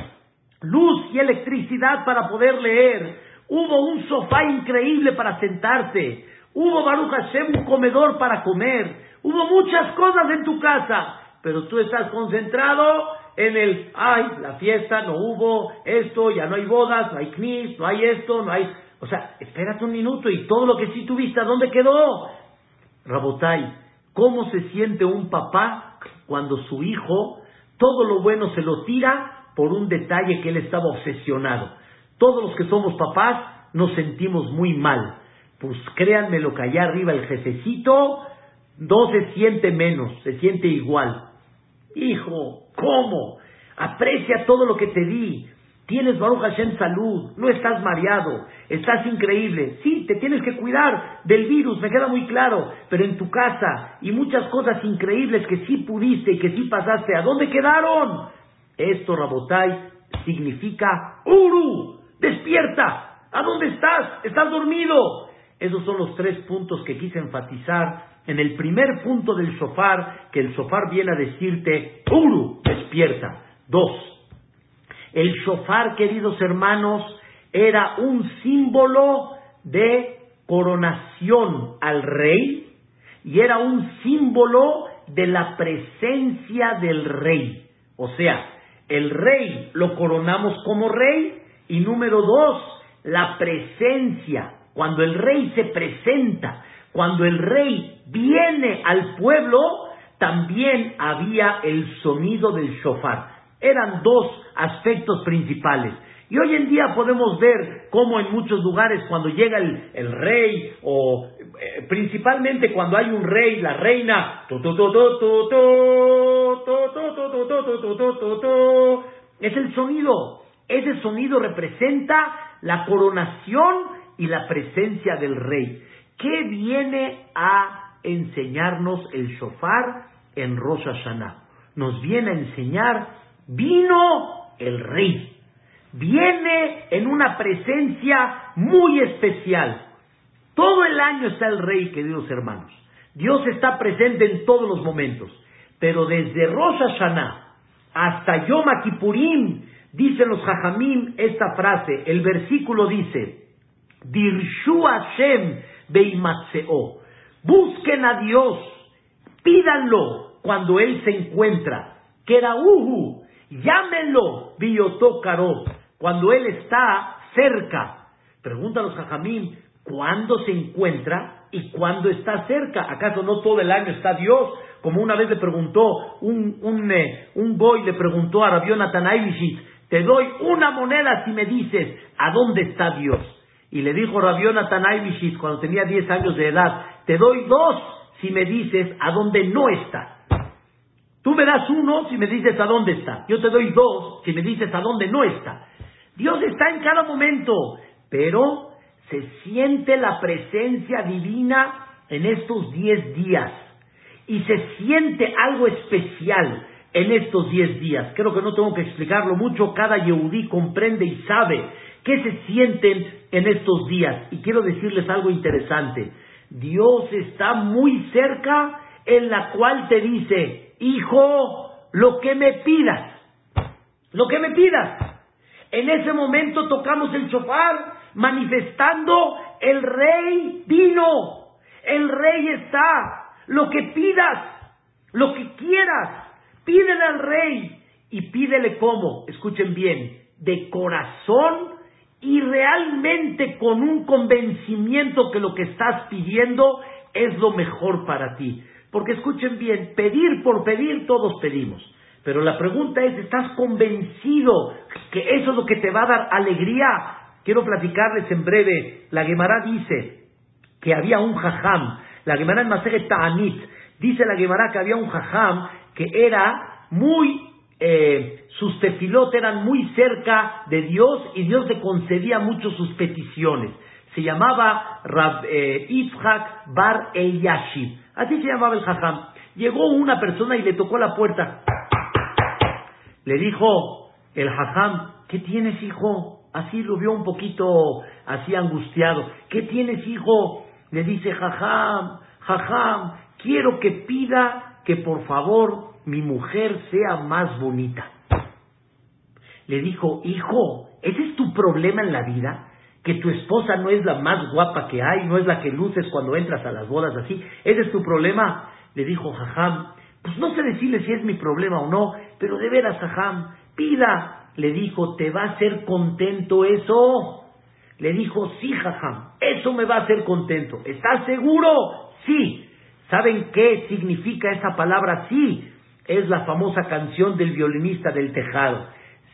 luz y electricidad para poder leer, hubo un sofá increíble para sentarte, hubo Baruch Hashem un comedor para comer, hubo muchas cosas en tu casa, pero tú estás concentrado en el, ay, la fiesta no hubo, esto, ya no hay bodas, no hay knis, no hay esto, no hay... O sea, espérate un minuto y todo lo que sí tuviste, dónde quedó? Rabotai, ¿cómo se siente un papá cuando su hijo todo lo bueno se lo tira por un detalle que él estaba obsesionado. Todos los que somos papás nos sentimos muy mal. Pues créanme lo que allá arriba el jefecito no se siente menos, se siente igual. Hijo, ¿cómo? Aprecia todo lo que te di. Tienes Baruch Hashem salud, no estás mareado, estás increíble. Sí, te tienes que cuidar del virus, me queda muy claro, pero en tu casa y muchas cosas increíbles que sí pudiste y que sí pasaste, ¿a dónde quedaron? Esto, Rabotai, significa Uru, despierta, ¿a dónde estás? ¿Estás dormido? Esos son los tres puntos que quise enfatizar en el primer punto del sofar, que el sofar viene a decirte, Uru, despierta. Dos, el shofar, queridos hermanos, era un símbolo de coronación al rey y era un símbolo de la presencia del rey. O sea, el rey lo coronamos como rey y número dos, la presencia. Cuando el rey se presenta, cuando el rey viene al pueblo, también había el sonido del shofar. Eran dos aspectos principales. Y hoy en día podemos ver cómo en muchos lugares cuando llega el, rey o principalmente cuando hay un rey, la reina, es el sonido. Ese sonido representa la coronación y la presencia del rey. ¿Qué viene a enseñarnos el shofar en Rosh Hashanah? Nos viene a enseñar vino el rey. Viene en una presencia muy especial. Todo el año está el rey, queridos hermanos. Dios está presente en todos los momentos. Pero desde Rosh hasta Yom Kippurim, dicen los Jajamim esta frase. El versículo dice, Dirshu Hashem beimatseo. Busquen a Dios, pídanlo cuando Él se encuentra. Kerauhu, Llámenlo, Biotó cuando él está cerca. Pregunta a los jajamín, ¿cuándo se encuentra y cuándo está cerca? ¿Acaso no todo el año está Dios? Como una vez le preguntó, un, un, eh, un boy le preguntó a Rabbi Aibishit, te doy una moneda si me dices a dónde está Dios. Y le dijo Rabbi Aibishit cuando tenía 10 años de edad, te doy dos si me dices a dónde no está. Tú me das uno si me dices a dónde está. Yo te doy dos si me dices a dónde no está. Dios está en cada momento, pero se siente la presencia divina en estos diez días. Y se siente algo especial en estos diez días. Creo que no tengo que explicarlo mucho. Cada Yehudí comprende y sabe qué se sienten en estos días. Y quiero decirles algo interesante. Dios está muy cerca en la cual te dice, hijo, lo que me pidas, lo que me pidas. En ese momento tocamos el chofar manifestando el rey vino, el rey está, lo que pidas, lo que quieras, pídele al rey y pídele cómo, escuchen bien, de corazón y realmente con un convencimiento que lo que estás pidiendo es lo mejor para ti. Porque escuchen bien, pedir por pedir todos pedimos. Pero la pregunta es, ¿estás convencido que eso es lo que te va a dar alegría? Quiero platicarles en breve. La Gemara dice que había un jajam. La Gemara en Maseret Ta'anit. Dice la Gemara que había un jajam que era muy... Eh, sus tefilot eran muy cerca de Dios y Dios le concedía mucho sus peticiones. Se llamaba Rab, eh, Bar El Yashib. Así se llamaba el jajam. Llegó una persona y le tocó la puerta. Le dijo el jajam, ¿qué tienes hijo? Así lo vio un poquito así angustiado. ¿Qué tienes hijo? Le dice jajam, jajam, quiero que pida que por favor mi mujer sea más bonita. Le dijo, hijo, ¿ese es tu problema en la vida? que tu esposa no es la más guapa que hay, no es la que luces cuando entras a las bodas así, ese es tu problema. Le dijo Jajam, pues no sé decirle si es mi problema o no, pero de veras Jajam, pida. Le dijo, ¿te va a hacer contento eso? Le dijo, sí Jajam, eso me va a hacer contento. ¿Estás seguro? Sí. ¿Saben qué significa esa palabra sí? Es la famosa canción del violinista del tejado.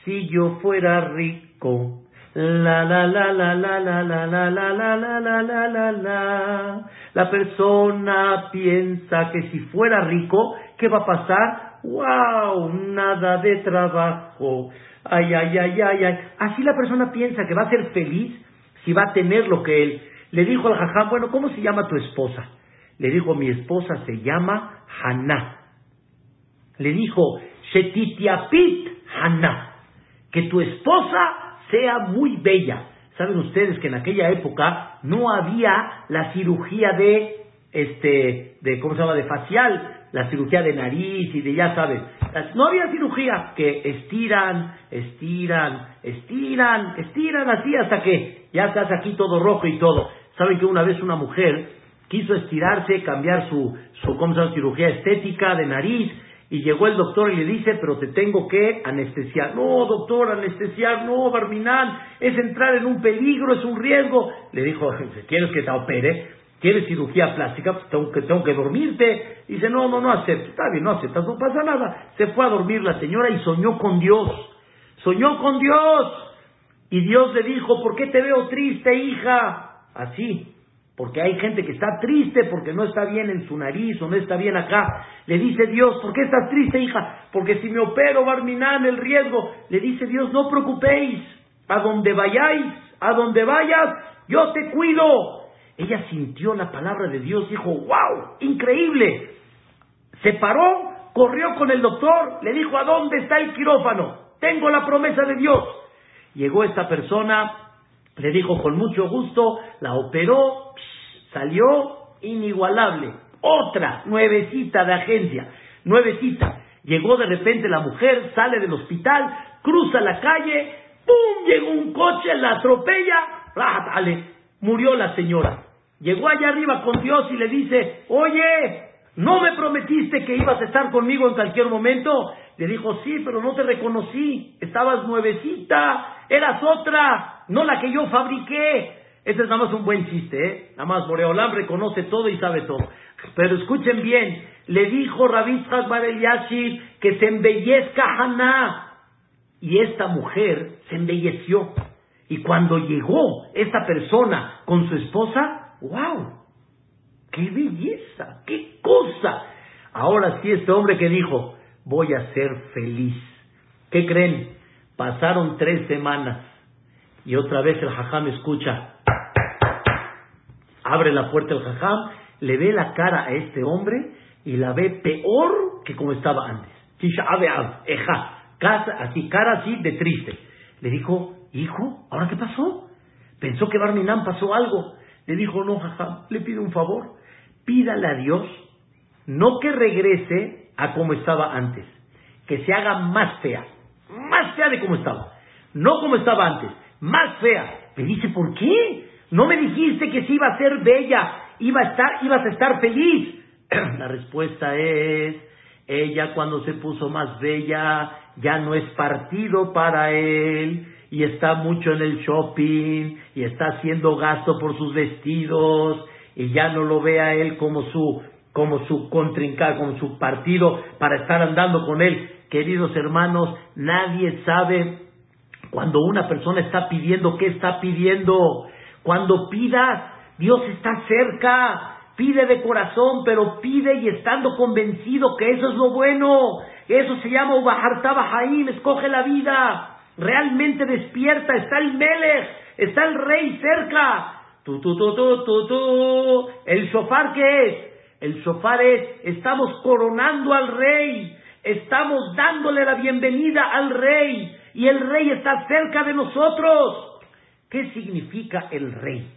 si yo fuera rico. La la la la la la la la la la la la la la la. La persona piensa que si fuera rico, ¿qué va a pasar? ¡Wow! Nada de trabajo. Ay, ay, ay, ay, ay. Así la persona piensa que va a ser feliz si va a tener lo que él. Le dijo al jajam, bueno, ¿cómo se llama tu esposa? Le dijo, mi esposa se llama Haná. Le dijo, Shetitiapit Haná. Que tu esposa sea muy bella. Saben ustedes que en aquella época no había la cirugía de, este, de, ¿cómo se llama? De facial la cirugía de nariz y de ya sabes. No había cirugía que estiran, estiran, estiran, estiran así hasta que ya estás aquí todo rojo y todo. Saben que una vez una mujer quiso estirarse, cambiar su, su ¿cómo se llama? cirugía estética de nariz y llegó el doctor y le dice, pero te tengo que anestesiar. No, doctor, anestesiar, no, Barminán, es entrar en un peligro, es un riesgo. Le dijo, ¿quieres que te opere? ¿Quieres cirugía plástica? Pues tengo que, tengo que dormirte. Dice, no, no, no acepto. Está bien, no aceptas, no pasa nada. Se fue a dormir la señora y soñó con Dios. Soñó con Dios. Y Dios le dijo, ¿por qué te veo triste, hija? Así. Porque hay gente que está triste porque no está bien en su nariz o no está bien acá. Le dice Dios, ¿por qué estás triste, hija? Porque si me opero, Barminán, el riesgo. Le dice Dios, no preocupéis. A donde vayáis, a donde vayas, yo te cuido. Ella sintió la palabra de Dios, dijo, wow, increíble. Se paró, corrió con el doctor, le dijo, ¿a dónde está el quirófano? Tengo la promesa de Dios. Llegó esta persona, le dijo con mucho gusto, la operó, salió inigualable. Otra, nuevecita de agencia, nuevecita. Llegó de repente la mujer, sale del hospital, cruza la calle, ¡pum! Llegó un coche, la atropella, dale, murió la señora. Llegó allá arriba con Dios y le dice, oye, ¿no me prometiste que ibas a estar conmigo en cualquier momento? Le dijo, sí, pero no te reconocí, estabas nuevecita, eras otra, no la que yo fabriqué. Este es nada más un buen chiste, ¿eh? Nada más Boreolam reconoce todo y sabe todo. Pero escuchen bien, le dijo Rabbi Bar el que se embellezca Haná. Y esta mujer se embelleció. Y cuando llegó esta persona con su esposa, ¡Wow! ¡Qué belleza! ¡Qué cosa! Ahora sí, este hombre que dijo, voy a ser feliz. ¿Qué creen? Pasaron tres semanas y otra vez el jajam escucha. Abre la puerta el jajam, le ve la cara a este hombre y la ve peor que como estaba antes. Así, cara así de triste. Le dijo, hijo, ¿ahora qué pasó? Pensó que Barminán pasó algo. Le dijo, no, jaja, le pido un favor, pídale a Dios, no que regrese a como estaba antes, que se haga más fea, fea de como estaba, no como estaba antes, más fea. Le dice, ¿por qué? No me dijiste que si iba a ser bella, iba a estar, ibas a estar feliz. La respuesta es, ella cuando se puso más bella ya no es partido para él y está mucho en el shopping y está haciendo gasto por sus vestidos y ya no lo ve a él como su como su contrincante, como su partido para estar andando con él. Queridos hermanos, nadie sabe cuando una persona está pidiendo qué está pidiendo. Cuando pidas, Dios está cerca. Pide de corazón, pero pide y estando convencido que eso es lo bueno. Eso se llama Ubahartaba Jaim, escoge la vida realmente despierta, está el Melech, está el rey cerca. Tu, tu, tu, tu, tu, tu. ¿El shofar qué es? El shofar es, estamos coronando al rey, estamos dándole la bienvenida al rey y el rey está cerca de nosotros. ¿Qué significa el rey?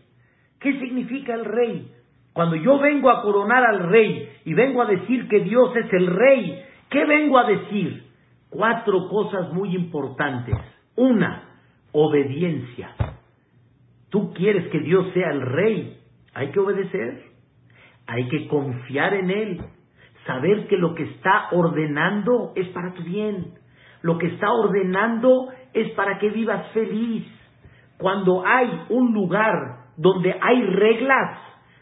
¿Qué significa el rey? Cuando yo vengo a coronar al rey y vengo a decir que Dios es el rey, ¿qué vengo a decir? cuatro cosas muy importantes. Una, obediencia. Tú quieres que Dios sea el rey, hay que obedecer, hay que confiar en Él, saber que lo que está ordenando es para tu bien, lo que está ordenando es para que vivas feliz. Cuando hay un lugar donde hay reglas,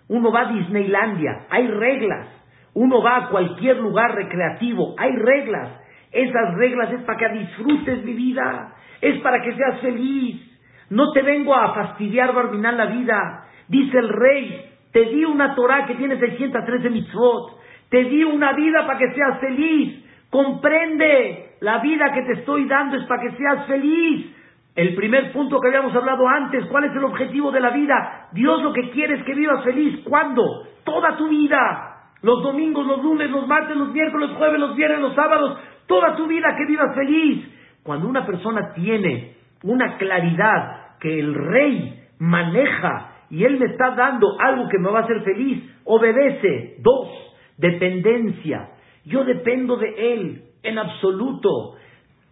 uno va a Disneylandia, hay reglas, uno va a cualquier lugar recreativo, hay reglas, Esas reglas es para que disfrutes mi vida, es para que seas feliz. No te vengo a fastidiar, Barminal, la vida. Dice el rey, te di una Torah que tiene 613 mitzvot. Te di una vida para que seas feliz. Comprende, la vida que te estoy dando es para que seas feliz. El primer punto que habíamos hablado antes, ¿cuál es el objetivo de la vida? Dios lo que quiere es que vivas feliz. ¿Cuándo? Toda tu vida. Los domingos, los lunes, los martes, los miércoles, los jueves, los viernes, los sábados. Toda tu vida que vivas feliz. Cuando una persona tiene una claridad que el rey maneja y él me está dando algo que me va a hacer feliz, obedece. Dos, dependencia. Yo dependo de él en absoluto.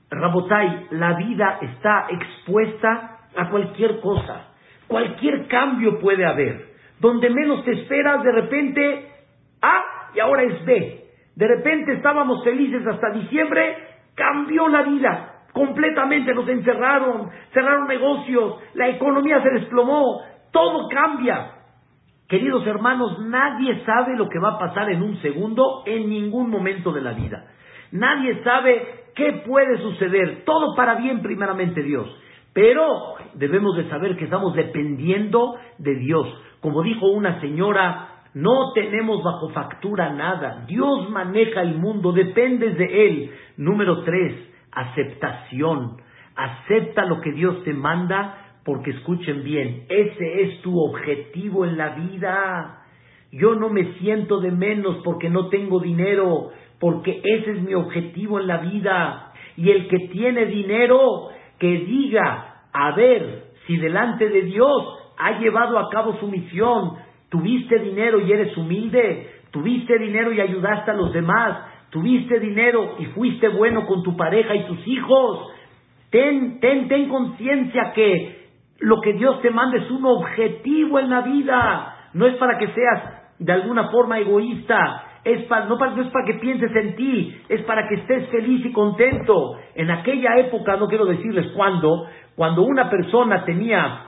Rabotai, la vida está expuesta a cualquier cosa. Cualquier cambio puede haber. Donde menos te esperas, de repente A y ahora es B. De repente estábamos felices hasta diciembre, cambió la vida completamente, nos encerraron, cerraron negocios, la economía se desplomó, todo cambia. Queridos hermanos, nadie sabe lo que va a pasar en un segundo en ningún momento de la vida. Nadie sabe qué puede suceder. Todo para bien primeramente Dios. Pero debemos de saber que estamos dependiendo de Dios. Como dijo una señora, no tenemos bajo factura nada. Dios maneja el mundo, dependes de Él. Número tres, aceptación. Acepta lo que Dios te manda porque escuchen bien, ese es tu objetivo en la vida. Yo no me siento de menos porque no tengo dinero, porque ese es mi objetivo en la vida. Y el que tiene dinero, que diga, a ver si delante de Dios ha llevado a cabo su misión. Tuviste dinero y eres humilde, tuviste dinero y ayudaste a los demás, tuviste dinero y fuiste bueno con tu pareja y tus hijos. Ten, ten, ten conciencia que lo que Dios te manda es un objetivo en la vida. No es para que seas de alguna forma egoísta, es para, no, es para que pienses en ti, es para que estés feliz y contento. En aquella época, no quiero decirles cuándo, cuando una persona tenía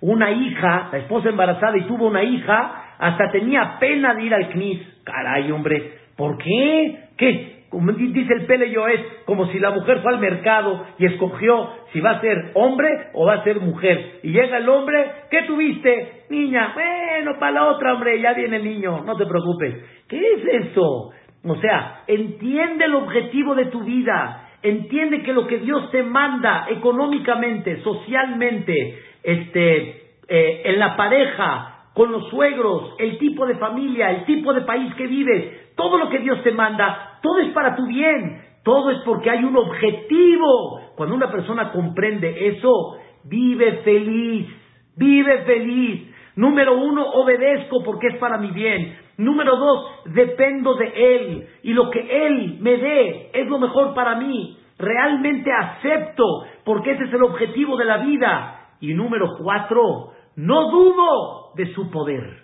una hija, la esposa embarazada y tuvo una hija, hasta tenía pena de ir al CNIS. Caray, hombre, ¿por qué? ¿Qué? Como dice el Pele es como si la mujer fue al mercado y escogió si va a ser hombre o va a ser mujer. Y llega el hombre, ¿qué tuviste? Niña, bueno, para la otra, hombre, ya viene el niño, no te preocupes. ¿Qué es eso? O sea, entiende el objetivo de tu vida, entiende que lo que Dios te manda económicamente, socialmente, este, eh, en la pareja, con los suegros, el tipo de familia, el tipo de país que vives, todo lo que Dios te manda, todo es para tu bien, todo es porque hay un objetivo. Cuando una persona comprende eso, vive feliz, vive feliz. Número uno, obedezco porque es para mi bien. Número dos, dependo de Él y lo que Él me dé es lo mejor para mí. Realmente acepto porque ese es el objetivo de la vida. Y número cuatro, no dudo de su poder.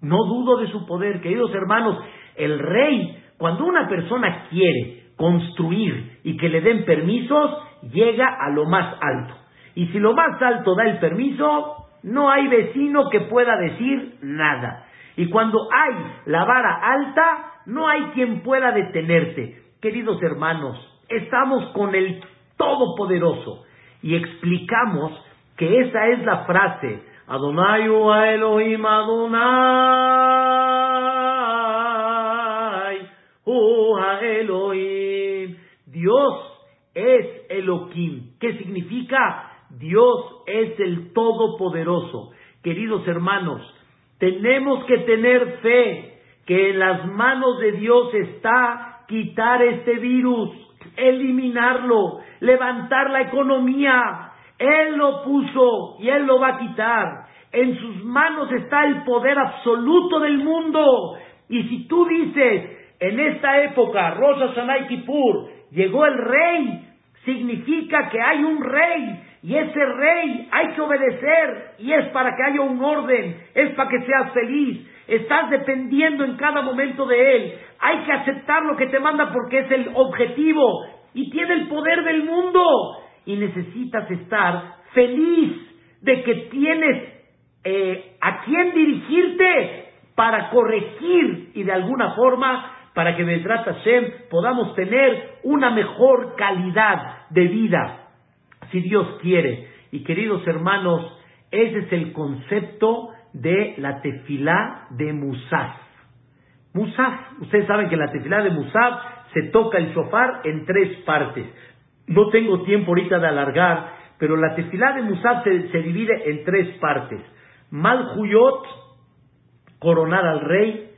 No dudo de su poder, queridos hermanos. El rey, cuando una persona quiere construir y que le den permisos, llega a lo más alto. Y si lo más alto da el permiso, no hay vecino que pueda decir nada. Y cuando hay la vara alta, no hay quien pueda detenerte. Queridos hermanos, estamos con el Todopoderoso y explicamos que esa es la frase Adonai Elohim Adonai Elohim. Dios es Elohim. ¿Qué significa? Dios es el Todopoderoso. Queridos hermanos, tenemos que tener fe que en las manos de Dios está quitar este virus, eliminarlo, levantar la economía, él lo puso y Él lo va a quitar. En sus manos está el poder absoluto del mundo. Y si tú dices, en esta época, Rosa Sanay Kippur, llegó el rey, significa que hay un rey y ese rey hay que obedecer y es para que haya un orden, es para que seas feliz. Estás dependiendo en cada momento de él. Hay que aceptar lo que te manda porque es el objetivo y tiene el poder del mundo y necesitas estar feliz de que tienes eh, a quién dirigirte para corregir y de alguna forma para que Bezrat Hashem podamos tener una mejor calidad de vida, si Dios quiere. Y queridos hermanos, ese es el concepto de la tefilá de Musaf. Musaf, ustedes saben que la tefilá de Musaf se toca el shofar en tres partes. No tengo tiempo ahorita de alargar, pero la tefilá de Musaf se, divide en tres partes. Malhuyot, coronar al rey,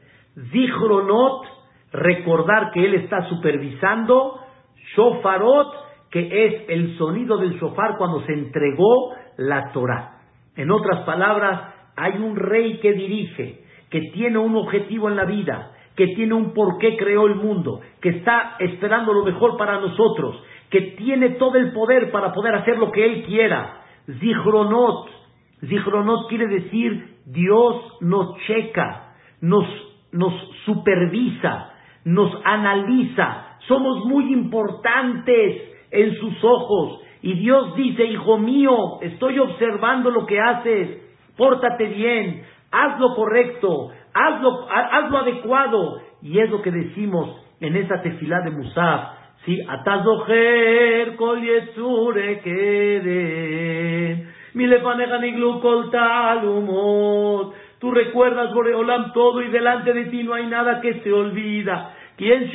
Zichronot, recordar que él está supervisando, Shofarot, que es el sonido del shofar cuando se entregó la Torah. En otras palabras, hay un rey que dirige, que tiene un objetivo en la vida, que tiene un por qué creó el mundo, que está esperando lo mejor para nosotros, que tiene todo el poder para poder hacer lo que él quiera. Zichronot, Zichronot quiere decir Dios nos checa, nos, nos supervisa, nos analiza, somos muy importantes en sus ojos. Y Dios dice, hijo mío, estoy observando lo que haces, pórtate bien, haz lo correcto, haz lo, adecuado. Y es lo que decimos en esa tefilá de Musaf. Sí, atazoher kol yetzure keden, mi lefaneja niglu kol talumot. Tú recuerdas, Boreolam, todo y delante de ti no hay nada que se olvida. ¿Quién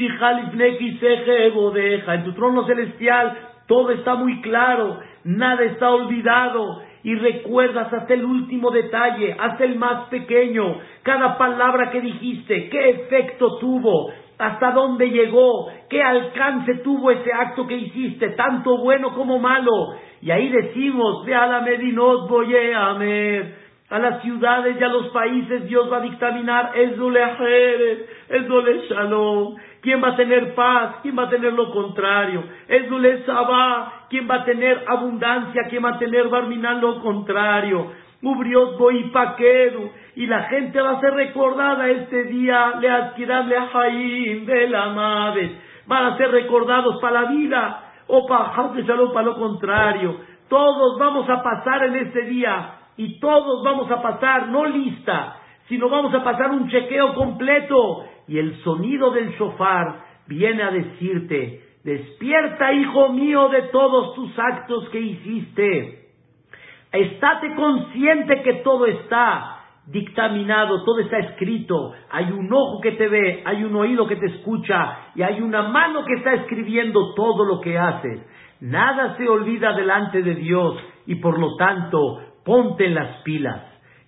En tu trono celestial todo está muy claro, nada está olvidado. Y recuerdas hasta el último detalle, hasta el más pequeño, cada palabra que dijiste, qué efecto tuvo, hasta dónde llegó, qué alcance tuvo ese acto que hiciste, tanto bueno como malo. Y ahí decimos, ve a la Medinot voy a a las ciudades y a los países Dios va a dictaminar Dule el Dule Shalom. ¿Quién va a tener paz? ¿Quién va a tener lo contrario? Dule Sabah. ¿Quién va a tener abundancia? ¿Quién va a tener Barminal lo contrario? Ubriot. Y la gente va a ser recordada este día. Le adquiran le Jaim de la Maves. Van a ser recordados para la vida o para para lo contrario. Todos vamos a pasar en este día y todos vamos a pasar, no lista, sino vamos a pasar un chequeo completo. Y el sonido del shofar viene a decirte, despierta, hijo mío, de todos tus actos que hiciste. Estate consciente que todo está dictaminado, todo está escrito. Hay un ojo que te ve, hay un oído que te escucha y hay una mano que está escribiendo todo lo que haces. Nada se olvida delante de Dios y por lo tanto ponte en las pilas.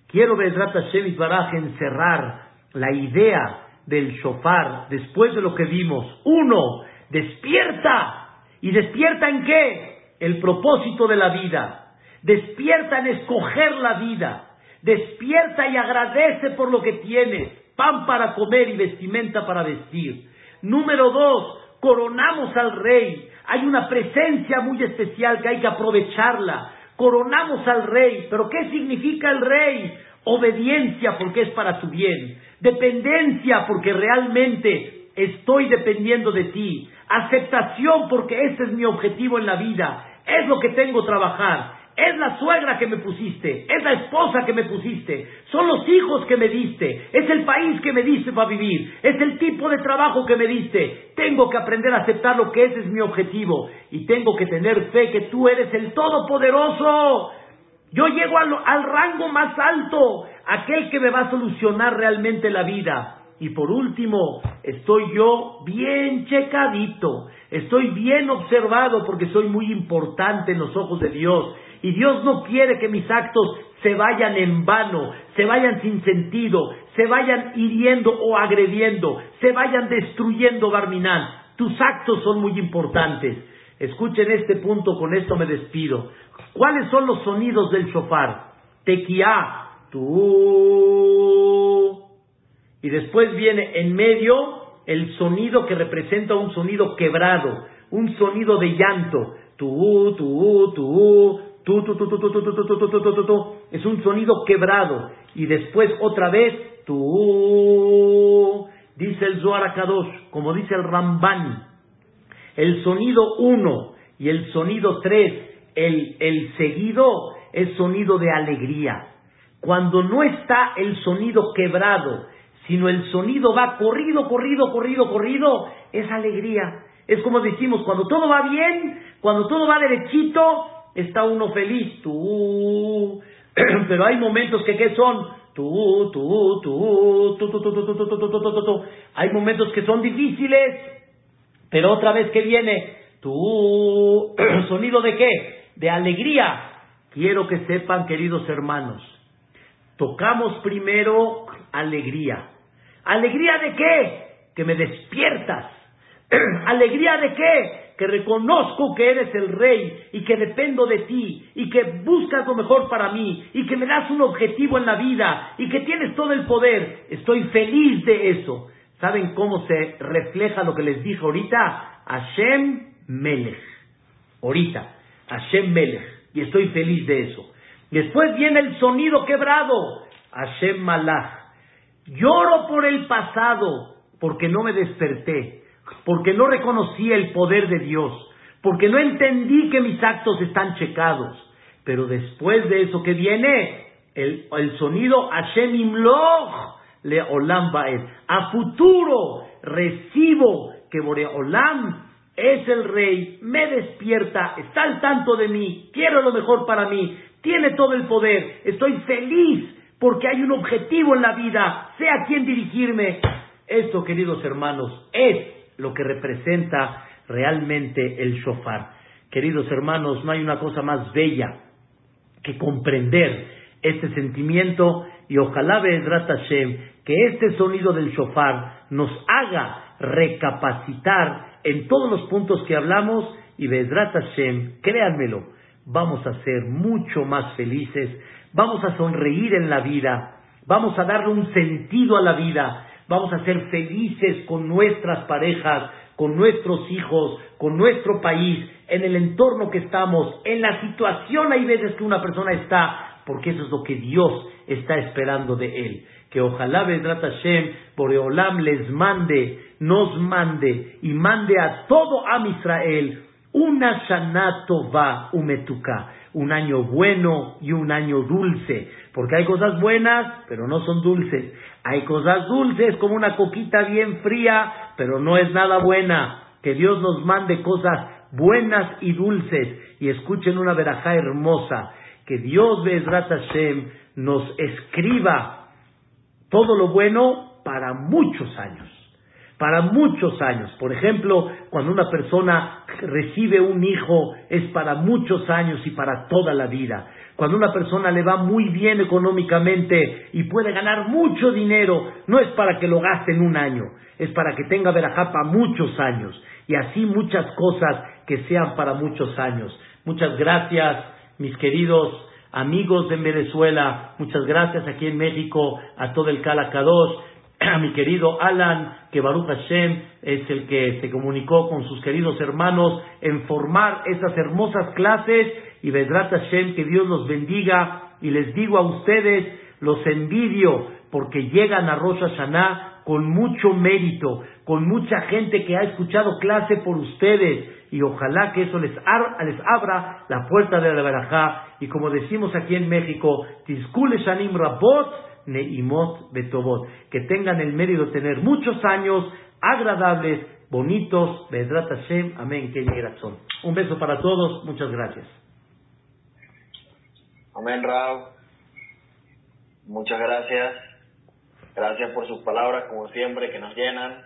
Quiero, Bedrat Hashem Baraj, encerrar la idea del shofar después de lo que vimos. Uno, despierta. ¿Y despierta en qué? El propósito de la vida. Despierta en escoger la vida. Despierta y agradece por lo que tienes. Pan para comer y vestimenta para vestir. Número dos, coronamos al rey. Hay una presencia muy especial que hay que aprovecharla coronamos al rey, pero ¿qué significa el rey? Obediencia porque es para tu bien, dependencia porque realmente estoy dependiendo de ti, aceptación porque ese es mi objetivo en la vida, es lo que tengo que trabajar, es la suegra que me pusiste, es la esposa que me pusiste, son los hijos que me diste, es el país que me diste para vivir, es el tipo de trabajo que me diste. Tengo que aprender a aceptar lo que ese es mi objetivo y tengo que tener fe que tú eres el Todopoderoso. Yo llego al, rango más alto, aquel que me va a solucionar realmente la vida. Y por último, estoy yo bien checadito, estoy bien observado porque soy muy importante en los ojos de Dios y Dios no quiere que mis actos se vayan en vano, se vayan sin sentido, se vayan hiriendo o agrediendo, se vayan destruyendo Barminal. Tus actos son muy importantes. Escuchen este punto, con esto me despido. ¿Cuáles son los sonidos del shofar? Tequia, tú. Y después viene en medio el sonido que representa un sonido quebrado, un sonido de llanto. Tú, tú, tú, tu, tu, tu, tu, tu, tu, tu, tu, tu, tu, tu, tu, es un sonido quebrado. Y después otra vez, tu, dice el Zohar Kadosh, como dice el Ramban, el sonido 1 y el sonido 3, el, el seguido es sonido de alegría. Cuando no está el sonido quebrado, sino el sonido va corrido, corrido, corrido, corrido, es alegría. Es como decimos, cuando todo va bien, cuando todo va derechito, está uno feliz. Tú, pero hay momentos que ¿qué son? Tú, tú, tú, tú, tú, tú, tú, tú, tú, tú, tú, Hay momentos que son difíciles, pero otra vez que viene, tú, sonido de qué? De alegría. Quiero que sepan, queridos hermanos, tocamos primero alegría. ¿Alegría de qué? Que me despiertas. ¿Alegría de qué? Que reconozco que eres el rey y que dependo de ti y que buscas lo mejor para mí y que me das un objetivo en la vida y que tienes todo el poder. Estoy feliz de eso. ¿Saben cómo se refleja lo que les dije ahorita? Hashem Melech. Ahorita. Hashem Melech. Y estoy feliz de eso. Después viene el sonido quebrado. Hashem Malach. Lloro por el pasado porque no me desperté porque no reconocí el poder de Dios, porque no entendí que mis actos están checados. Pero después de eso que viene, el, sonido Hashem Imloch le Olam A futuro recibo que Boreolam es el rey, me despierta, está al tanto de mí, quiero lo mejor para mí, tiene todo el poder, estoy feliz porque hay un objetivo en la vida, sé a quién dirigirme. Esto, queridos hermanos, es lo que representa realmente el shofar. Queridos hermanos, no hay una cosa más bella que comprender este sentimiento y ojalá Be'ezrat Hashem que este sonido del shofar nos haga recapacitar en todos los puntos que hablamos y Be'ezrat Hashem, créanmelo, vamos a ser mucho más felices, vamos a sonreír en la vida, vamos a darle un sentido a la vida, vamos a ser felices con nuestras parejas, con nuestros hijos, con nuestro país, en el entorno que estamos, en la situación hay veces que una persona está, porque eso es lo que Dios está esperando de él. Que ojalá Vedrat Hashem, Boreolam les mande, nos mande y mande a todo Am Israel una Shana Tova Umetuka, un año bueno y un año dulce, porque hay cosas buenas, pero no son dulces. Hay cosas dulces como una coquita bien fría, pero no es nada buena. Que Dios nos mande cosas buenas y dulces. Y escuchen una verajá hermosa. Que Dios, Bezrat Hashem, nos escriba todo lo bueno para muchos años. Para muchos años. Por ejemplo, cuando una persona recibe un hijo, es para muchos años y para toda la vida. Cuando una persona le va muy bien económicamente y puede ganar mucho dinero, no es para que lo gaste en un año, es para que tenga verajá muchos años. Y así muchas cosas que sean para muchos años. Muchas gracias, mis queridos amigos de Venezuela. Muchas gracias aquí en México a todo el Calacados. A mi querido Alan, que Baruch Hashem es el que se comunicó con sus queridos hermanos en formar estas hermosas clases y Vedrat Hashem, que Dios los bendiga. Y les digo a ustedes, los envidio porque llegan a Rosh Hashanah con mucho mérito, con mucha gente que ha escuchado clase por ustedes. Y ojalá que eso les, les abra la puerta de la Barajá. Y como decimos aquí en México, Tizkule Shanim Rabot Neimot Betobot. Que tengan el mérito de tener muchos años agradables, bonitos. Hashem. Amén. Que Un beso para todos. Muchas gracias. Amén, Rab. Muchas gracias. Gracias por sus palabras, como siempre, que nos llenan.